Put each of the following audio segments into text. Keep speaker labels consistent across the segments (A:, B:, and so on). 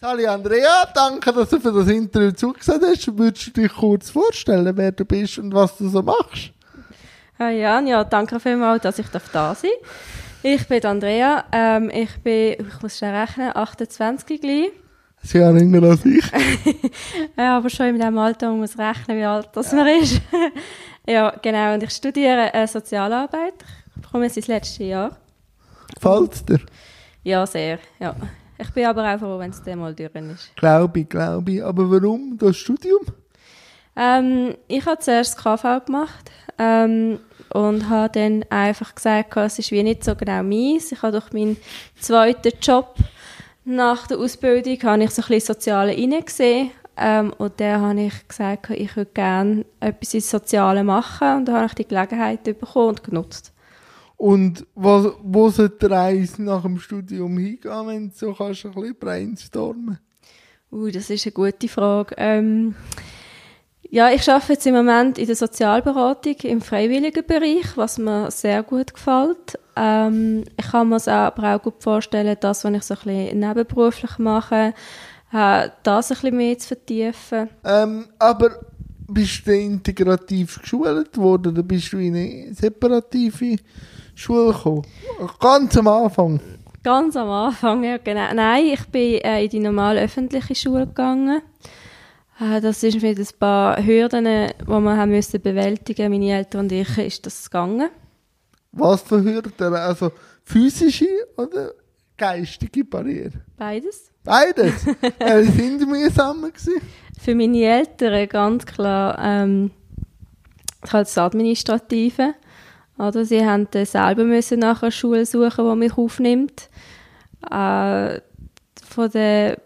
A: Sali Andrea, danke, dass du für das Interview zugesagt hast. Würdest du dich kurz vorstellen, wer du bist und was du so machst?
B: Hi Jan, ja, danke vielmals, dass ich da sein. Ich bin Andrea, ähm, ich bin, ich muss schon rechnen, 28 gleich.
A: Sie haben jünger als ich.
B: ja, aber schon in diesem Alter man muss rechnen, wie alt das man ist. ja, genau, und ich studiere äh, Sozialarbeit. Ich komme jetzt ins letzte Jahr.
A: Gefällt dir?
B: Ja, sehr, ja. Ich bin aber auch froh, wenn es dann mal durch ist.
A: Glaube ich, glaube ich. Aber warum das Studium?
B: Ähm, ich habe zuerst KV gemacht ähm, und habe dann einfach gesagt, es ist wie nicht so genau meins. Ich habe durch meinen zweiten Job nach der Ausbildung habe ich so ein bisschen Soziale reingesehen. Ähm, und dann habe ich gesagt, ich würde gerne etwas ins Soziale machen. Und dann habe ich die Gelegenheit bekommen und genutzt.
A: Und was, wo sollte die Reise nach dem Studium hingehen, wenn du so kannst, ein bisschen brainstormen?
B: Uh, das ist eine gute Frage. Ähm, ja, ich arbeite jetzt im Moment in der Sozialberatung im freiwilligen Bereich, was mir sehr gut gefällt. Ähm, ich kann mir es aber auch gut vorstellen, das, was ich so ein bisschen nebenberuflich mache, äh, das ein bisschen mehr zu vertiefen.
A: Ähm, aber bist du integrativ geschult worden oder bist du in eine separative Schule gekommen? Ganz am Anfang?
B: Ganz am Anfang, ja genau. Nein, ich bin äh, in die normale öffentliche Schule gegangen. Äh, das sind mit ein paar Hürden, die wir haben müssen bewältigen Meine Eltern und ich ist das gegangen.
A: Was für Hürden? Also physische oder geistige Barriere?
B: Beides.
A: Beides? äh, sind mühsam gewesen?
B: Für meine Eltern ganz klar ähm, halt das Administrative. Oder sie haben selber müssen nach einer Schule suchen, die mich aufnimmt. Äh, von den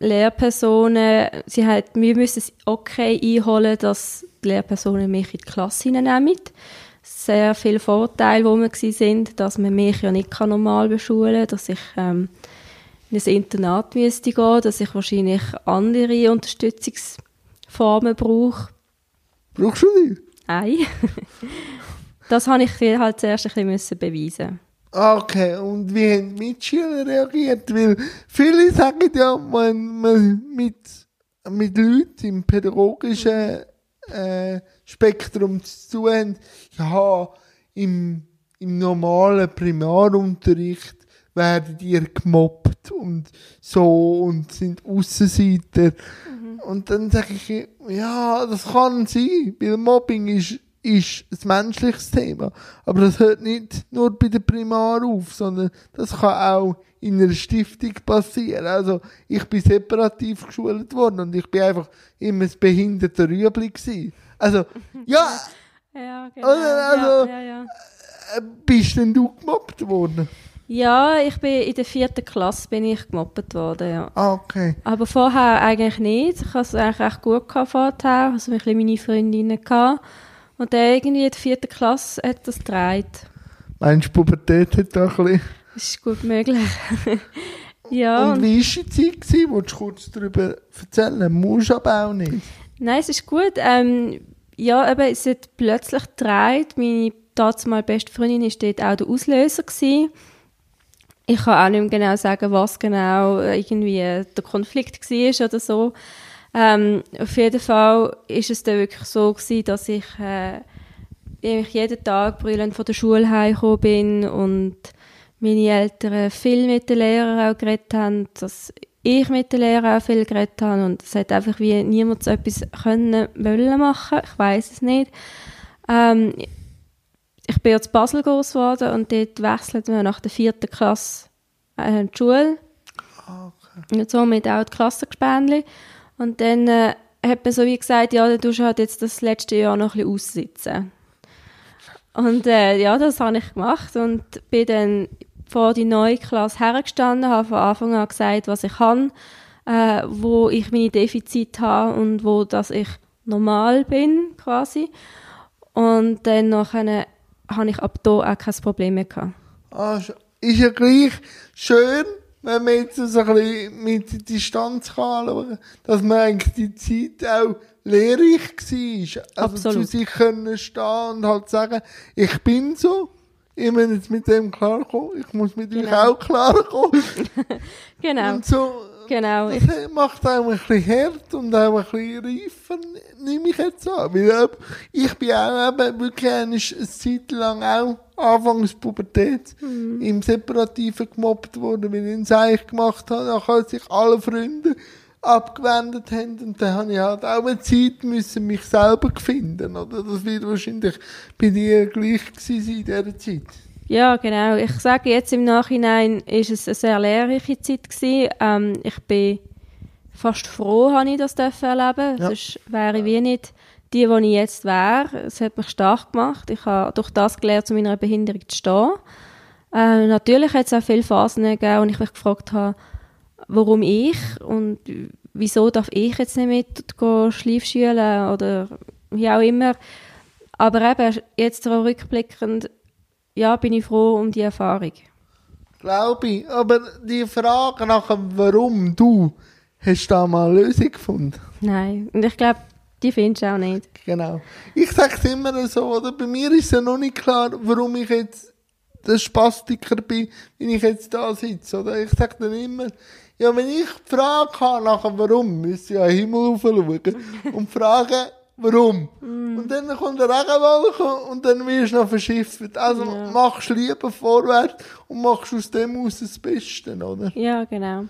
B: Lehrpersonen, sie hat, wir müssen okay einholen, dass die Lehrpersonen mich in die Klasse hineinnehmen. Sehr viele Vorteile, die wir sind, dass man mich ja nicht normal beschulen kann, dass ich ähm, in ein Internat müsste gehen, dass ich wahrscheinlich andere Unterstützungsformen brauche.
A: Brauchst du die?
B: Nein. das habe ich halt zuerst ein bisschen beweisen
A: Okay, und wie haben die Mitschüler reagiert? Weil viele sagen ja, wenn man mit, mit Leuten im pädagogischen äh, Spektrum zu tun hat, ja, im, im normalen Primarunterricht werden die gemobbt und so und sind Aussenseiter. Mhm. Und dann sage ich, ja, das kann sein, weil Mobbing ist ist ein menschliches Thema. Aber das hört nicht nur bei der Primar auf, sondern das kann auch in einer Stiftung passieren. Also, ich bin separativ geschult worden und ich bin einfach immer ein behinderter Rüebli gewesen. Also, ja.
B: ja, genau. Also, ja, ja, ja.
A: Äh, bist denn du gemobbt worden?
B: Ja, ich bin in der vierten Klasse bin ich gemobbt worden, ja.
A: Ah, okay.
B: Aber vorher eigentlich nicht. Ich hatte es eigentlich recht gut gehabt vorher. Also, ich meine Freundinnen gehabt. Und dann irgendwie in der vierten Klasse hat das gedreht.
A: Meinst du, Pubertät hat da ein bisschen...
B: Das ist gut möglich. ja.
A: Und wie war die Zeit, gewesen? Willst du kurz darüber erzählen? Musst aber auch nicht.
B: Nein, es ist gut. Ähm, ja, eben, es hat plötzlich gedreht. Meine damals beste Freundin war dort auch der Auslöser. Gewesen. Ich kann auch nicht mehr genau sagen, was genau irgendwie der Konflikt war oder so. Ähm, auf jeden Fall ist es dann wirklich so gewesen, dass ich, äh, ich jeden Tag brüllend von der Schule heimgekommen bin und meine Eltern viel mit den Lehrern auch geredet haben, dass ich mit den Lehrern auch viel geredet habe und es hat einfach wie niemand so etwas können wollen machen, ich weiß es nicht. Ähm, ich bin jetzt Basel groß geworden und dort wechselt man nach der vierten Klasse äh, die Schule. Ah, okay. Und somit auch die Klassengespänli. Und dann äh, hat man so wie gesagt, ja, du halt jetzt das letzte Jahr noch ein bisschen aussitzen. Und äh, ja, das habe ich gemacht und bin dann vor die neue Klasse hergestanden, habe von Anfang an gesagt, was ich kann, äh, wo ich meine Defizite habe und wo dass ich normal bin, quasi. Und dann nachher habe ich ab da auch kein Problem mehr gehabt.
A: Ah, ist ja gleich schön, wenn man jetzt so ein bisschen mit Distanz kann anschauen dass man eigentlich die Zeit auch lehrreich war. Also
B: Absolut.
A: zu sich können stehen und halt sagen, ich bin so, ich muss jetzt mit dem klarkommen, ich muss mit genau. euch auch klarkommen.
B: genau.
A: Und so
B: Genau.
A: Das macht auch ein bisschen hart und auch ein bisschen reifer, nehme ich jetzt an. Weil äh, ich bin auch eben wirklich eine Zeit lang auch anfangs Pubertät im Separativen gemobbt worden, weil ich ein Seich gemacht habe. Nachher sich alle Freunde abgewendet haben und dann habe ich halt auch eine Zeit müssen mich selber finden, oder? Das wird wahrscheinlich bei dir gleich gewesen in dieser Zeit.
B: Ja, genau. Ich sage jetzt im Nachhinein, ist es eine sehr lehrreiche Zeit gewesen. Ähm, ich bin fast froh, habe ich das erleben.
A: Ja.
B: Sonst wäre ich wie nicht die, die ich jetzt wäre. Es hat mich stark gemacht. Ich habe durch das gelernt, zu meiner Behinderung zu stehen. Äh, natürlich hat es auch viele Phasen gegeben, wo ich mich gefragt habe, warum ich und wieso darf ich jetzt nicht mit Schleifschülen oder wie auch immer. Aber eben, jetzt so rückblickend, ja, bin ich froh um die Erfahrung.
A: Glaube ich. Aber die Frage nach dem Warum du, hast du da mal eine Lösung gefunden?
B: Nein, und ich glaube, die findest du auch nicht.
A: Genau. Ich sage es immer so, oder? Bei mir ist ja noch nicht klar, warum ich jetzt der Spastiker bin, wenn ich jetzt da sitze, oder? Ich sage dann immer, ja, wenn ich die Frage habe nach dem Warum, müsste ich ja Himmel raufschauen und fragen, warum. Und dann kommt der Regenwolke und dann wirst du noch verschifft. Also
B: Ja.
A: machst lieber vorwärts und machst aus dem aus das Beste, oder?
B: Ja, genau.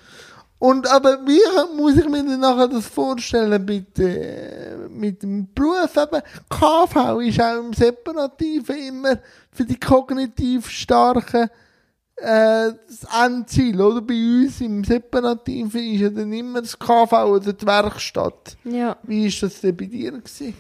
A: Und aber wie muss ich mir denn nachher das vorstellen mit, äh, mit dem Beruf eben? KV ist auch im Separativen immer für die kognitiv starken äh, das Endziel, oder? Bei uns im Separativen ist ja dann immer das KV oder die Werkstatt.
B: Ja.
A: Wie ist das denn bei dir gewesen?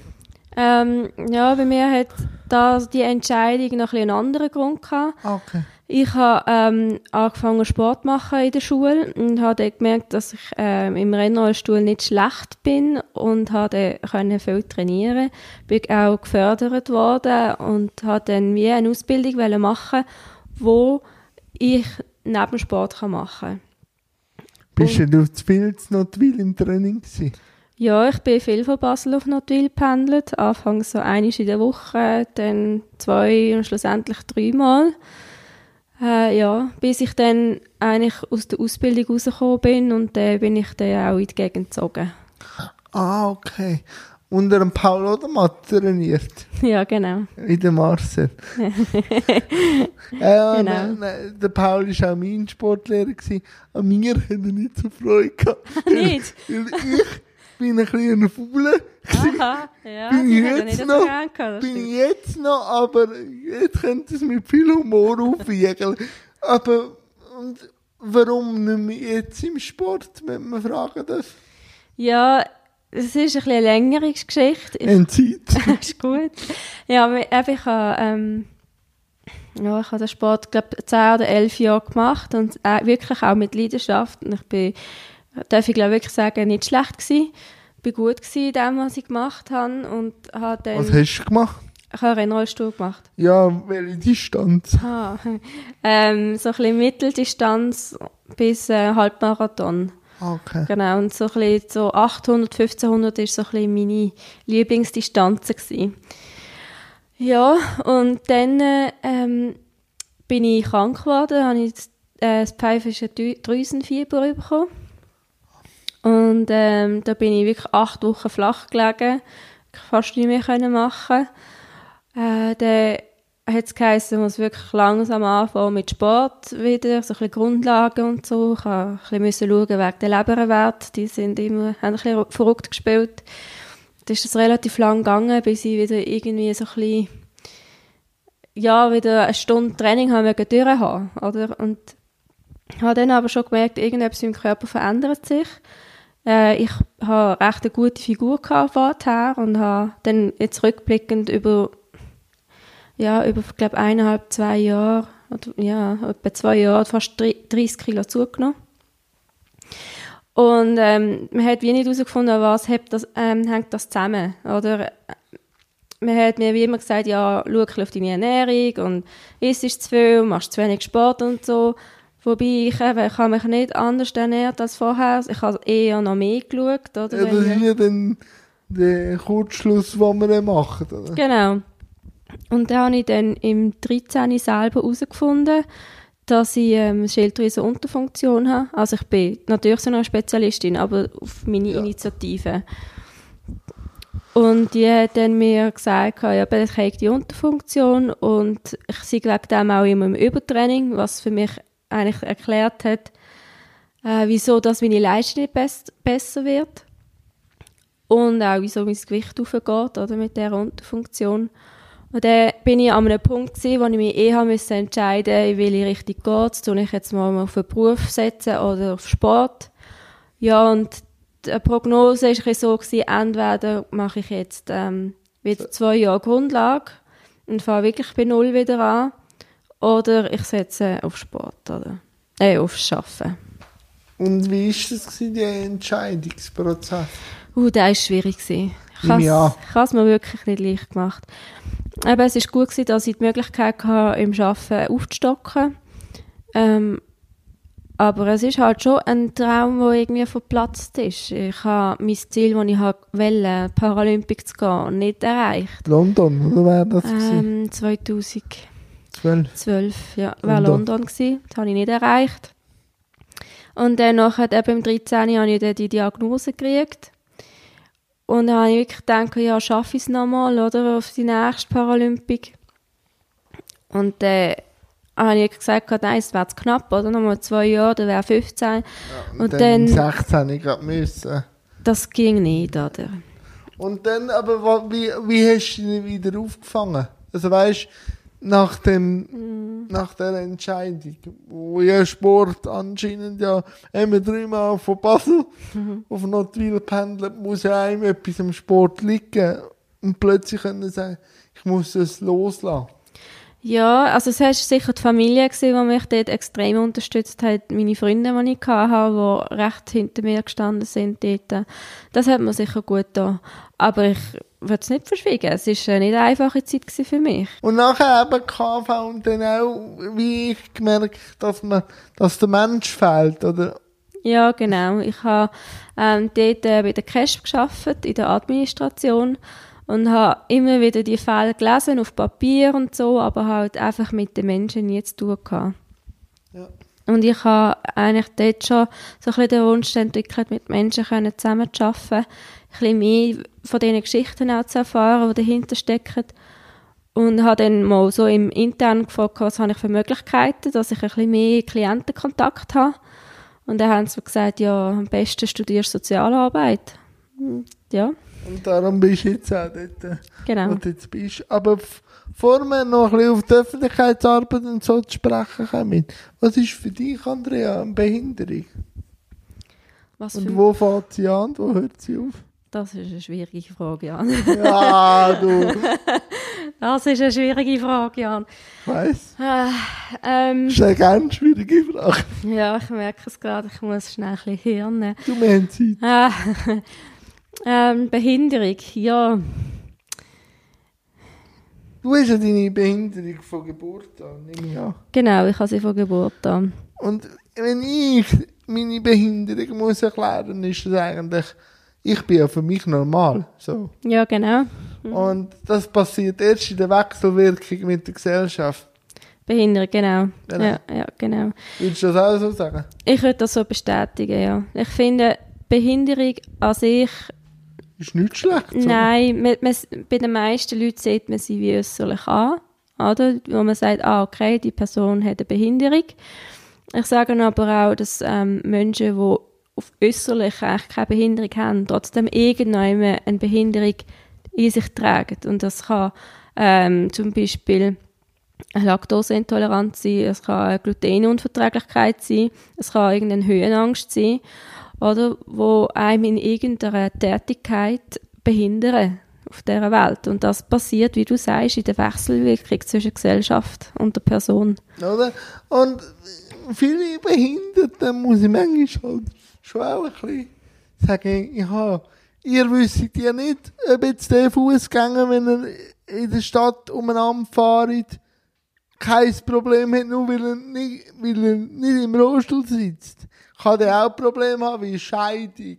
B: Ähm, ja, bei mir hat da die Entscheidung noch ein einen anderen Grund gehabt.
A: Okay.
B: Ich habe ähm, angefangen Sport zu machen in der Schule und habe dann gemerkt, dass ich ähm, im Rennrollstuhl nicht schlecht bin und habe dann können viel trainieren. Bin auch gefördert worden und habe dann wie eine Ausbildung machen, wo ich neben Sport kann machen.
A: Bist du zu viel zu Notwil im Training gewesen?
B: Ja, ich bin viel von Basel auf Notwil gependelt. Anfangs so einmal in der Woche, dann zwei und schlussendlich dreimal. Äh, ja, bis ich dann eigentlich aus der Ausbildung rausgekommen bin und dann bin ich dann auch in die Gegend gezogen.
A: Ah, okay. Unter dem Paul Odermatt trainiert.
B: ja, genau.
A: In der Marcel. ja,
B: Genau.
A: ne, ne, der Paul war auch mein Sportlehrer. Gewesen. An mir hat er nicht so Freude gehabt.
B: Nicht?
A: Weil ich bin ein kleiner Fauler.
B: Aha, ja,
A: Bin ich jetzt noch?
B: gehabt,
A: bin ich jetzt noch, aber jetzt könnte es mit viel Humor aufwiegeln. Aber und warum nicht mehr jetzt im Sport, wenn man fragen darf?
B: Ja, es ist ein eine längere Geschichte. Ich
A: Entzeit.
B: ist gut. Ja, ich habe, ähm, ja, ich habe den Sport, glaube ich, 10 oder 11 Jahre gemacht und äh, wirklich auch mit Leidenschaft. Und ich bin, darf ich glaube wirklich sagen, nicht schlecht gewesen. Ich bin gut gewesen in dem, was ich gemacht habe und habe dann,
A: Was hast du gemacht?
B: ich habe Rennrollstuhl gemacht.
A: Ja, welche Distanz?
B: Ah, ähm, so ein bisschen Mitteldistanz bis äh, Halbmarathon.
A: Okay.
B: Genau, und so ein bisschen so 800, 1500 ist so ein bisschen meine Lieblingsdistanzen gewesen. Ja, und dann äh, ähm, bin ich krank geworden, habe ich das, äh, das pfeifische Drü- Drüsenfieber bekommen. Und ähm, da bin ich wirklich acht Wochen flach gelegen, fast nicht mehr können machen. Äh, dann hat es geheißen, ich muss wirklich langsam anfangen mit Sport wieder, so ein bisschen Grundlagen und so. Ich habe ein bisschen schauen wegen der Leberwert, die sind immer, haben ein bisschen verrückt gespielt. Da ist es relativ lang gegangen, bis ich wieder irgendwie so ein bisschen, ja, wieder eine Stunde Training haben durchhaben, oder? Und habe dann aber schon gemerkt, irgendetwas im Körper verändert sich. Äh, ich habe recht eine gute Figur gehabt vorher und habe dann jetzt rückblickend über ja, über, glaube eineinhalb, zwei Jahre, oder, ja, etwa zwei Jahre, fast drei- 30 Kilo zugenommen. Und ähm, man hat wie nicht herausgefunden, was hat das, ähm, hängt das zusammen, oder? Man hat mir wie immer gesagt, ja, schau auf deine Ernährung und isst zu viel, machst zu wenig Sport und so. Wobei ich eben, ich habe mich nicht anders ernährt als vorher. Ich habe eher noch mehr geschaut, oder?
A: Ja, das ist ja dann der Kurzschluss, den wir dann machen, oder?
B: Genau. Und da habe ich dann im 13. selber herausgefunden, dass ich ähm, schilddrüse Unterfunktion habe. Also ich bin natürlich so eine Spezialistin, aber auf meine
A: Ja.
B: Initiative. Und die hat dann mir gesagt, ja, ich habe die Unterfunktion und ich sei wegen dem auch immer im Übertraining, was für mich eigentlich erklärt hat, äh, wieso dass meine Leistung nicht bess besser wird und auch wieso mein Gewicht aufgeht oder, mit dieser Unterfunktion. Und dann bin ich an einem Punkt gewesen, wo ich mich eh haben müssen entscheiden, in welche Richtung geht. Soll ich jetzt mal auf einen Beruf setzen oder auf Sport? Ja, und die Prognose bisschen so, gewesen, entweder mache ich jetzt ähm, wieder zwei Jahre Grundlage und fange wirklich bei Null wieder an, oder ich setze auf Sport, oder? Äh, aufs Arbeiten.
A: Und wie ist das gewesen, der Entscheidungsprozess?
B: Uh, der war schwierig. gewesen. Ich habe es mir wirklich nicht leicht gemacht. Aber es war gut, gewesen, dass ich die Möglichkeit hatte, im Arbeiten aufzustocken. Ähm, aber es ist halt schon ein Traum, der irgendwie verplatzt ist. Ich habe mein Ziel, das ich wollte, Paralympic zu gehen, nicht erreicht.
A: London, oder wäre das?
B: Ähm, 2012,
A: Zwölf.
B: ja, war
A: London.
B: London gewesen. Das habe ich nicht erreicht. Und dann nachher, eben im 13. habe ich dann die Diagnose gekriegt. Und dann habe ich wirklich gedacht, ja, schaffe ich es nochmal, oder, auf die nächste Paralympic. Und dann habe ich gesagt, nein, es wäre zu knapp, oder, nochmal zwei Jahre, dann wäre 15. und
A: dann,
B: dann,
A: 16 ich gerade müssen.
B: das ging nicht, oder.
A: Und dann, aber wie, wie hast du ihn wieder aufgefangen? Also weißt nach dem,
B: Mhm.
A: nach der Entscheidung, wo ja Sport anscheinend ja immer dreimal von Basel
B: Mhm.
A: auf Notwil pendelt, muss ja einem etwas am Sport liegen und plötzlich können sagen, ich muss es loslassen.
B: Ja, also es war sicher die Familie, gewesen, die mich dort extrem unterstützt hat. Meine Freunde, die ich hatte, die recht hinter mir gestanden sind dort. Das hat mir sicher gut getan. Aber ich würde es nicht verschwiegen. Es war eine nicht einfache Zeit für mich.
A: Und nachher eben KV und dann auch, wie ich gemerkt, dass man, dass der Mensch fehlt, oder?
B: Ja, genau. Ich habe ähm, dort äh, bei der Cash geschafft in der Administration und habe immer wieder die Fälle gelesen auf Papier und so, aber halt einfach mit den Menschen nie zu tun gehabt.
A: Ja.
B: Und ich habe eigentlich dort schon so ein bisschen den Wunsch entwickelt, mit Menschen können zusammen zu arbeiten, ein bisschen mehr von diesen Geschichten auch zu erfahren, die dahinter stecken. Und habe dann mal so im Intern gefragt, was habe ich für Möglichkeiten, dass ich ein bisschen mehr Klientenkontakt habe. Und dann haben sie mir gesagt, ja, am besten studierst Sozialarbeit. Hm, Ja,
A: Und darum bist du jetzt auch dort, äh,
B: genau.
A: wo du jetzt bist. Aber wir noch ein bisschen auf die Öffentlichkeitsarbeit und so zu sprechen kommen, was ist für dich, Andrea, eine Behinderung?
B: Was
A: Und wo fängt sie an und wo hört sie auf?
B: das ist eine schwierige Frage, Jan.
A: Ja, du,
B: Das ist eine schwierige Frage, Jan.
A: ich weiss.
B: Ah, ähm,
A: Das ist eine ganz schwierige Frage.
B: ja, ich merke es gerade, ich muss schnell ein bisschen Hirn nehmen.
A: Du, haben Zeit.
B: Ah, ähm, Behinderung, ja.
A: Du hast ja deine Behinderung von Geburt an, nehme ich an.
B: Genau, ich habe sie von Geburt an.
A: Und wenn ich meine Behinderung muss erklären, ist das eigentlich, ich bin ja für mich normal. So.
B: Ja, genau.
A: Und das passiert erst in der Wechselwirkung mit der Gesellschaft.
B: Behinderung, genau.
A: Genau.
B: Ja, ja, genau.
A: Würdest du das auch so sagen?
B: Ich würde das so bestätigen, ja. Ich finde, Behinderung an sich,
A: Ist nichts schlecht. so.
B: nein, man, man, bei den meisten Leuten sieht man sie wie äußerlich an. Oder? Wo man sagt, ah, okay, die Person hat eine Behinderung. Ich sage aber auch, dass ähm, Menschen, die auf äußerlich keine Behinderung haben, trotzdem irgendwann eine Behinderung in sich tragen. Und das kann ähm, zum Beispiel eine Laktoseintoleranz sein, es kann eine Glutenunverträglichkeit sein, es kann irgendeine Höhenangst sein, oder wo einem in irgendeiner Tätigkeit behindern auf dieser Welt. Und das passiert, wie du sagst, in der Wechselwirkung zwischen Gesellschaft und der Person.
A: Oder? Und viele Behinderte muss ich manchmal halt schon auch ein bisschen sagen, ja, ihr wisst ja nicht, ob jetzt der Fußgänger, wenn er in der Stadt umeinander fährt, kein Problem hat, nur weil er nicht, weil er nicht im Rollstuhl sitzt. Kann der auch Probleme haben wie Scheidung,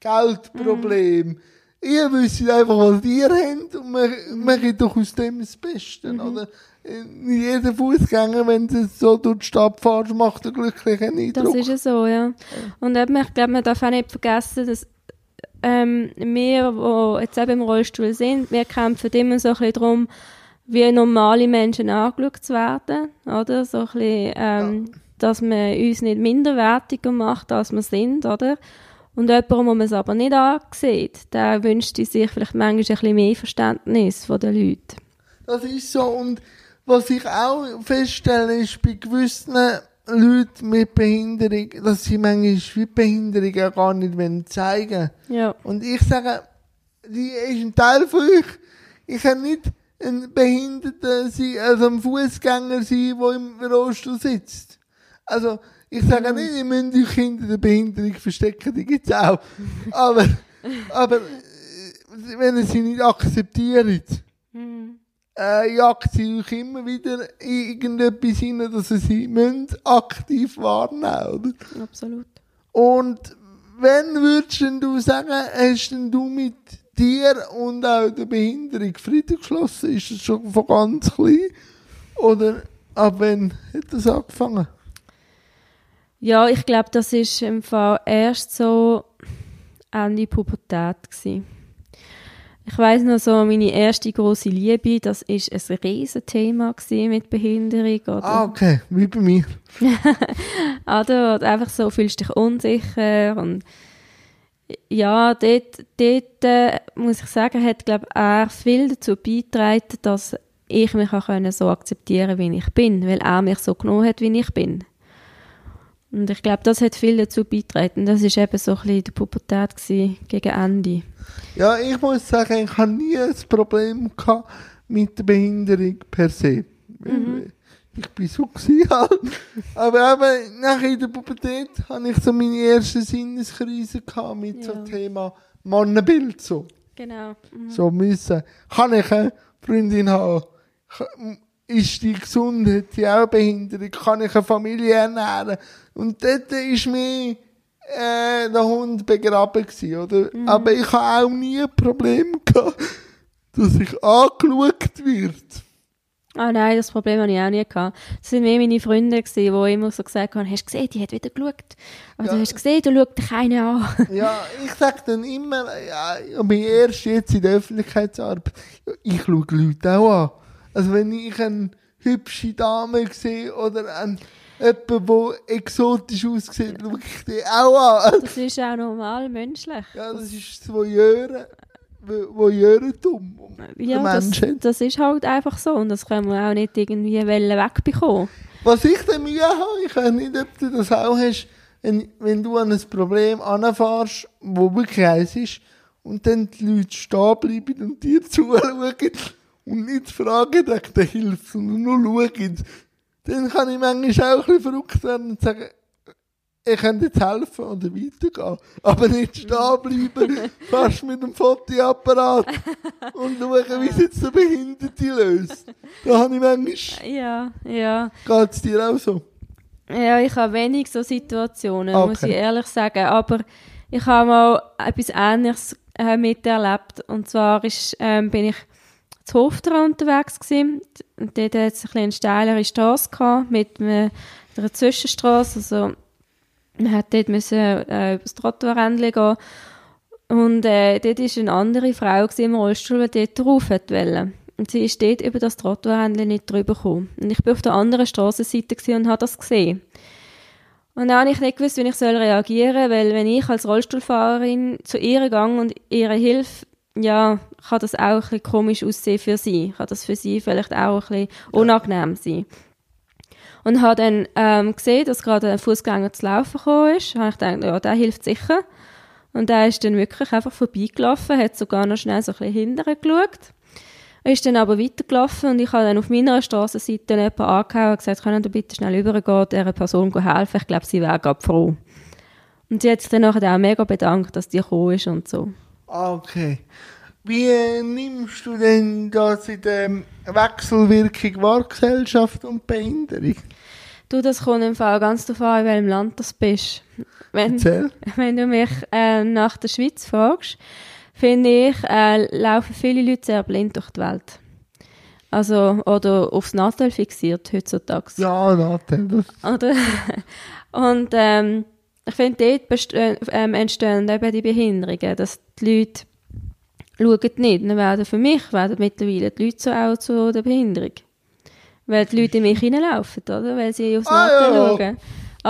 A: Geldproblem, ihr wisst einfach, was ihr habt und geht doch aus dem das Beste, oder? Nicht jeder Fußgänger, wenn du so durch die Stadt fährst, macht einen glücklichen
B: Das
A: Eindruck.
B: ist ja so, ja. Und eben, ich glaube, man darf auch nicht vergessen, dass ähm, wir, die jetzt eben im Rollstuhl sind, wir kämpfen immer so ein bisschen darum, wie normale Menschen angeschaut zu werden, oder? So ein bisschen, ähm, dass man uns nicht minderwertiger macht, als wir sind, oder? Und jemand, wo man es aber nicht ansieht, der wünscht sich vielleicht manchmal ein bisschen mehr Verständnis von den Leuten.
A: Das ist so. Und was ich auch feststelle, ist bei gewissen Leuten mit Behinderung, dass sie manchmal wie Behinderung gar nicht wollen zeigen
B: Ja,
A: Und ich sage, die ist ein Teil von euch. Ich kann nicht ein Behinderter sein, also ein Fußgänger sein, der im Rollstuhl sitzt. Also, ich sage nicht, ihr müsst euch hinter der Behinderung verstecken, die gibt's auch. Aber, aber, äh, wenn ihr sie nicht akzeptiert,
B: Mhm.
A: äh, jagt sie euch immer wieder in irgendetwas hinein, dass ihr sie müsst aktiv wahrnehmen, oder?
B: absolut.
A: Und wenn würdest du sagen, hast denn du mit dir und auch der Behinderung Frieden geschlossen? Ist es schon von ganz klein? Oder ab wann hat das angefangen?
B: Ja, ich glaube, das ist im Fall erst so Ende Pubertät gsi. Ich weiß noch so, meine erste große Liebe, das ist ein riesen Thema mit Behinderung oder,
A: Ah, okay, wie bei mir.
B: oder, oder einfach so fühlst dich unsicher und ja, dort, dort äh, muss ich sagen, hat glaube er viel dazu beigetragen, dass ich mich auch können so akzeptieren, wie ich bin, weil er mich so genommen hat, wie ich bin. Und ich glaube, das hat viel dazu beigetragen. Das ist eben so ein bisschen die Pubertät gewesen, gegen Ende.
A: Ja, ich muss sagen, ich habe nie ein Problem gehabt mit der Behinderung per se. Weil Ich bin so gewesen halt. Aber eben, nachher in der Pubertät hatte ich so meine erste Sinneskrise gehabt mit so
B: Ja.
A: Thema Mannenbild so.
B: Genau.
A: So müssen. Kann ich eine Freundin haben? Ist die gesund? Hat die auch Behinderung? Kann ich eine Familie ernähren? Und dort ist mir äh, der Hund begraben gewesen, oder? Aber ich habe auch nie ein Problem gehabt, dass ich angeschaut wird.
B: Ah nein, das Problem habe ich auch nie gehabt. Das waren mehr meine Freunde, gewesen, die immer so gesagt haben, hast du gesehen, die hat wieder geschaut. Aber
A: Ja.
B: du hast gesehen, du schaut dich keiner an.
A: Ja, ich sag dann immer, ja, aber erst jetzt in der Öffentlichkeitsarbeit, ich schaue Leute auch an. Also wenn ich eine hübsche Dame sehe oder einen, jemanden, der exotisch aussieht, schaue ich die auch an.
B: Das ist auch normal, menschlich.
A: Ja, das ist das Voyeure, Voyeurentum.
B: Ja, das, das ist halt einfach so und das können wir auch nicht irgendwie wegbekommen.
A: Was ich dann Mühe habe, ich weiß nicht, ob du das auch hast, wenn, wenn du an ein Problem anfährst, wo wirklich eins ist, und dann die Leute stehen bleiben und dir zuschauen und nicht fragen nach der Hilfe, sondern nur schauen, dann kann ich manchmal auch ein bisschen verrückt werden und sagen, ich könnte jetzt helfen oder weitergehen. Aber nicht stehen bleiben, fast mit dem Fotoapparat und schauen, wie es jetzt der Behinderte löst. Da habe ich manchmal,
B: Ja, ja.
A: geht es dir auch so?
B: Ja, ich habe wenig so Situationen,
A: Okay.
B: muss ich ehrlich sagen. Aber ich habe mal etwas Ähnliches äh, miterlebt. Und zwar ist, ähm, bin ich zu Hoftra unterwegs gewesen. Und dort hat es ein eine steilere Straße gehabt, mit einer Zwischenstraße. Also, man hat dort müssen, äh, über das Trottoirrändchen gehen. Und äh, dort war eine andere Frau im Rollstuhl, die dort drauf wollte. Und sie ist dort über das Trottoirrändchen nicht drüber gekommen. Und ich bin auf der anderen Strassenseite und habe das gesehen. Und dann habe ich nicht gewusst, wie ich reagieren soll, weil wenn ich als Rollstuhlfahrerin zu ihr gehe und ihre Hilfe, ja, kann das auch ein bisschen komisch aussehen für sie. Kann das für sie vielleicht auch ein bisschen unangenehm sein. Und habe dann ähm, gesehen, dass gerade ein Fußgänger zu laufen gekommen ist. habe ich gedacht, ja, der hilft sicher. Und der ist dann wirklich einfach vorbeigelaufen, hat sogar noch schnell so ein bisschen hinterher geschaut. Er ist dann aber weitergelaufen und ich habe dann auf meiner Strassenseite jemanden angehauen und gesagt, können Sie bitte schnell übergehen, dieser Person helfen. Ich glaube, sie wäre gerade froh. Und sie hat sich dann nachher auch mega bedankt, dass die gekommen ist und so.
A: Ah, okay. Wie nimmst du denn das in der Wechselwirkung wahr, Gesellschaft und Behinderung?
B: Du, das kommt im Fall ganz darauf an, in welchem Land du bist. Wenn,
A: Erzähl.
B: wenn du mich äh, nach der Schweiz fragst, finde ich, äh, laufen viele Leute sehr blind durch die Welt. Also, oder aufs Nattel fixiert heutzutage.
A: Ja, Nattel. Das
B: Oder? Und ähm, ich finde, dort bestö- ähm, entstehen eben die Behinderungen, dass die Leute schauen nicht. Dann werden für mich werden mittlerweile die Leute so auch zu der Behinderung. Weil die Leute in mich hineinlaufen, oder? Weil sie aufs
A: Ah,
B: Nattel
A: ja.
B: schauen.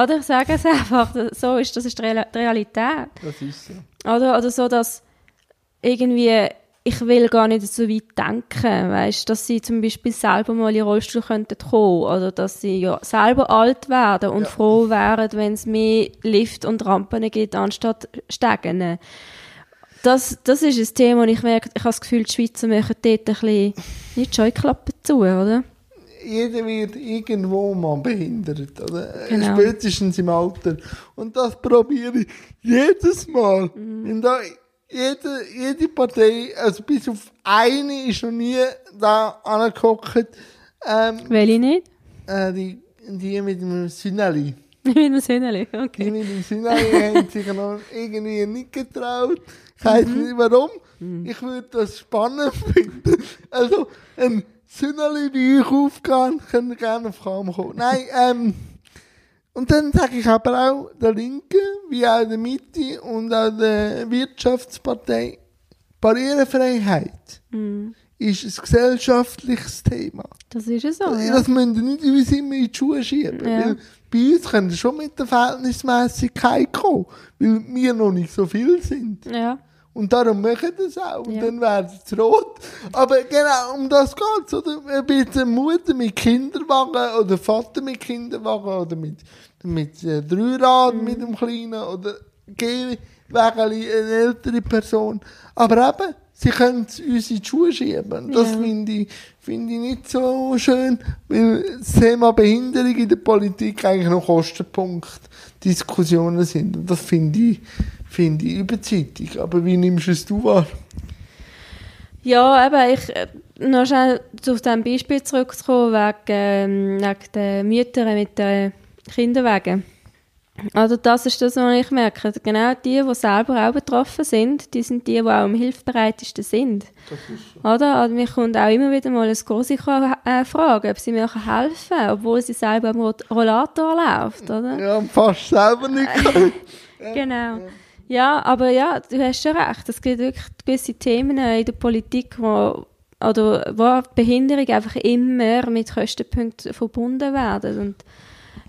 B: Oder ich sage es einfach, so ist, das ist die Realität.
A: das ist so.
B: Oder, oder so, dass irgendwie, ich will gar nicht so weit denken, weißt, dass sie zum Beispiel selber mal in den Rollstuhl könnten kommen oder dass sie ja selber alt werden und
A: Ja.
B: froh wären, wenn es mehr Lift und Rampen gibt, anstatt Stegen. Das, das ist ein Thema, und ich merke, ich habe das Gefühl, die Schweizer machen dort ein bisschen nicht die Scheuklappen zu, oder?
A: Jeder wird irgendwo mal behindert, oder?
B: Genau.
A: Spätestens im Alter. Und das probiere ich jedes Mal.
B: Mhm.
A: Jede, jede Partei, also bis auf eine ist noch nie da angeguckt, ähm,
B: ich nicht?
A: äh, die, die mit dem Sünneli.
B: Mit dem Söhneli,
A: Die
B: okay.
A: mit dem Sünneli haben sich noch irgendwie nicht getraut. Ich weiß
B: Mhm.
A: nicht warum. Ich würde das spannend finden. Also, ein Sünneli bei euch aufgehen, könnt ihr gerne auf Kam kommen. Nein, ähm, und dann sage ich aber auch der Linken, wie auch der Mitte und auch der Wirtschaftspartei, Barrierefreiheit
B: Mhm.
A: ist ein gesellschaftliches Thema.
B: Das ist ja so, ja.
A: Das müssen wir nicht uns immer in die Schuhe schieben.
B: Ja.
A: Weil bei uns können wir schon mit der Verhältnismäßigkeit kommen, weil wir noch nicht so viel sind.
B: ja.
A: Und darum machen das auch. Und
B: Ja.
A: dann werden sie rot. Aber genau um das geht es. Oder? Ein bisschen Mutter mit Kinderwagen oder Vater mit Kinderwagen oder mit, mit äh, Dreirad
B: Mhm.
A: mit dem Kleinen oder Gehwägeli, eine ältere Person. Aber eben, sie können es uns in die Schuhe schieben. Das
B: Ja.
A: finde ich, finde ich nicht so schön, weil das Thema Behinderung in der Politik eigentlich noch Kostenpunkt Diskussionen sind. Und das finde ich, finde ich überzeugt. Aber wie nimmst du es du wahr?
B: Ja, eben, ich, äh, noch schnell auf diesem Beispiel zurückzukommen, wegen, ähm, wegen den Müttern mit den Kinderwagen. Also das ist das, was ich merke. Genau die, die selber auch betroffen sind, die sind die, die auch am hilfsbereitesten sind.
A: Das ist so.
B: Oder? Also mir kommt auch immer wieder mal ein Große äh, fragen, ob sie mir helfen kann, obwohl sie selber am Rollator läuft, oder?
A: Ja, fast selber nicht.
B: Genau. Ja, aber ja, du hast schon recht. Es gibt wirklich gewisse Themen in der Politik, wo, oder wo Behinderung einfach immer mit Kostenpunkten verbunden werden. Und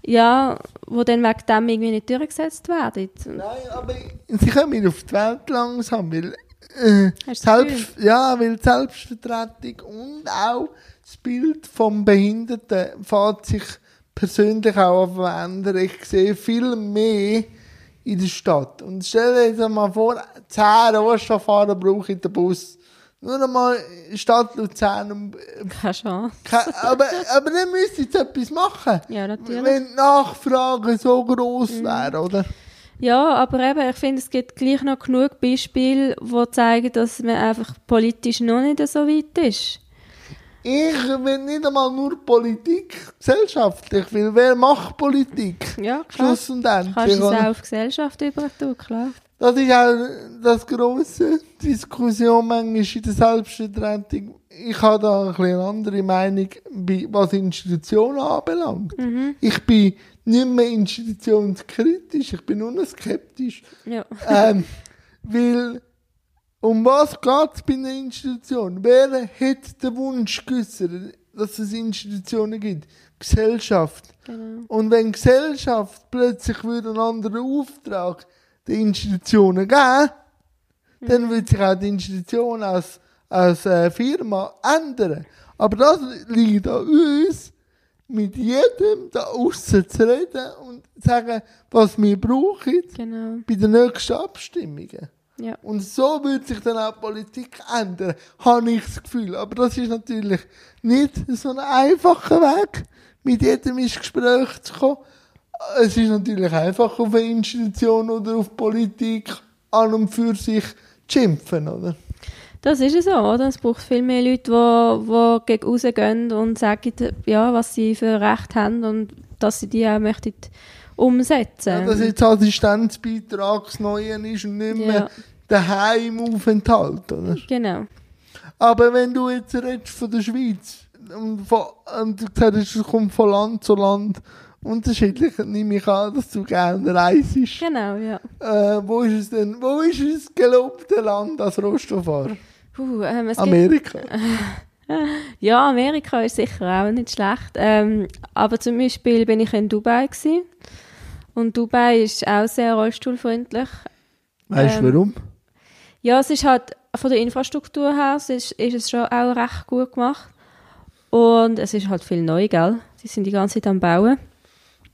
B: ja, wo dann wegen dem irgendwie nicht durchgesetzt werden.
A: Nein, aber sie kommen auf die Welt langsam, weil, äh, selbst, ja, weil Selbstvertretung und auch das Bild vom Behinderten fährt sich persönlich auch auf verändern. Ich sehe viel mehr in der Stadt. Und stell dir jetzt mal vor, 10 Rollstuhlfahrer brauche ich den Bus. Nur einmal Stadt Luzern. und, äh,
B: Keine Chance.
A: Aber, aber dann müsste jetzt etwas machen.
B: Ja, natürlich. Mhm.
A: Wenn die Nachfrage so gross wäre, oder?
B: Ja, aber eben, ich finde, es gibt gleich noch genug Beispiele, die zeigen, dass man einfach politisch noch nicht so weit ist.
A: Ich will nicht einmal nur Politik, gesellschaftlich, weil wer macht Politik?
B: Ja, klar.
A: Schluss und Endlich.
B: Kannst du es auch auf Gesellschaft übertun, klar.
A: Das ist auch das grosse Diskussion manchmal in der Selbstvertretung. Ich habe da ein bisschen eine andere Meinung, was Institutionen anbelangt.
B: Mhm.
A: Ich bin nicht mehr institutionskritisch, ich bin nur noch skeptisch.
B: Ja.
A: ähm, weil, um was geht es bei einer Institution? Wer hat den Wunsch geäußert, dass es Institutionen gibt? Gesellschaft.
B: Genau.
A: Und wenn die Gesellschaft plötzlich würde einen anderen Auftrag den Institutionen geben, dann würde sich auch die Institution als, als äh, Firma ändern. Aber das liegt an uns, mit jedem da außen zu reden und zu sagen, was wir brauchen
B: Genau.
A: bei den nächsten Abstimmungen.
B: Ja.
A: Und so wird sich dann auch die Politik ändern, habe ich das Gefühl. Aber das ist natürlich nicht so ein einfacher Weg, mit jedem ins Gespräch zu kommen. Es ist natürlich einfach auf eine Institution oder auf Politik an und für sich zu schimpfen, oder?
B: Das ist es so, oder? Es braucht viel mehr Leute, die, die gegen rausgehen und sagen, ja, was sie für Recht haben und dass sie die auch möchten umsetzen.
A: Ja, dass jetzt Assistenzbeitrag das Neue ist und nicht mehr
B: Ja.
A: Der Heimaufenthalt, oder?
B: Genau.
A: Aber wenn du jetzt redest von der Schweiz und, von, und du gesagt hast, es kommt von Land zu Land unterschiedlich, nehme ich an, dass du gerne reist.
B: Genau, ja.
A: Äh, wo ist es denn, wo ist das gelobte Land als Rohstofffahrer?
B: Puh, ähm, es gibt,
A: Amerika.
B: ja, Amerika ist sicher auch nicht schlecht. Ähm, aber zum Beispiel bin ich in Dubai gewesen. Und Dubai ist auch sehr rollstuhlfreundlich.
A: Weißt du
B: Ähm,
A: warum?
B: Ja, es ist halt von der Infrastruktur her es ist, ist es schon auch recht gut gemacht. Und es ist halt viel neu, gell? Sie sind die ganze Zeit am Bauen.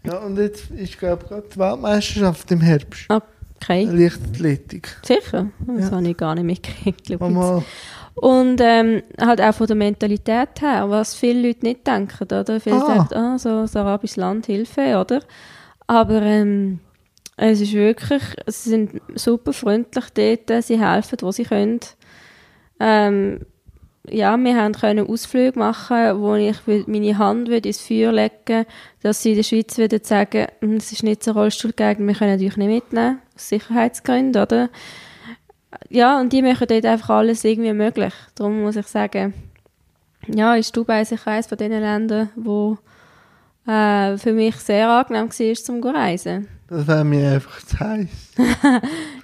A: Ja, und jetzt ist, glaube ich, gerade die Weltmeisterschaft im Herbst.
B: Okay.
A: Leichtathletik.
B: Sicher? Das
A: Ja.
B: habe ich gar nicht mitgekriegt, glaub ich. Und ähm, halt auch von der Mentalität her, was viele Leute nicht denken, oder? Viele
A: Ah.
B: denken, ah, so ein arabisches Land, Hilfe, oder? Aber ähm, es ist wirklich, sie sind super freundlich dort, sie helfen, wo sie können. Ähm, ja, wir haben können Ausflüge machen, wo ich meine Hand würde ins Feuer legen dass sie in der Schweiz würden sagen, «Hm, es ist nicht so Rollstuhlgegend, wir können natürlich nicht mitnehmen, aus Sicherheitsgründen, oder? Ja, und die machen dort einfach alles irgendwie möglich. Darum muss ich sagen, ja, ist Dubai sicher eines von den Ländern, wo äh, für mich sehr angenehm war, zum zu reisen.
A: das wäre mir einfach zu heiß.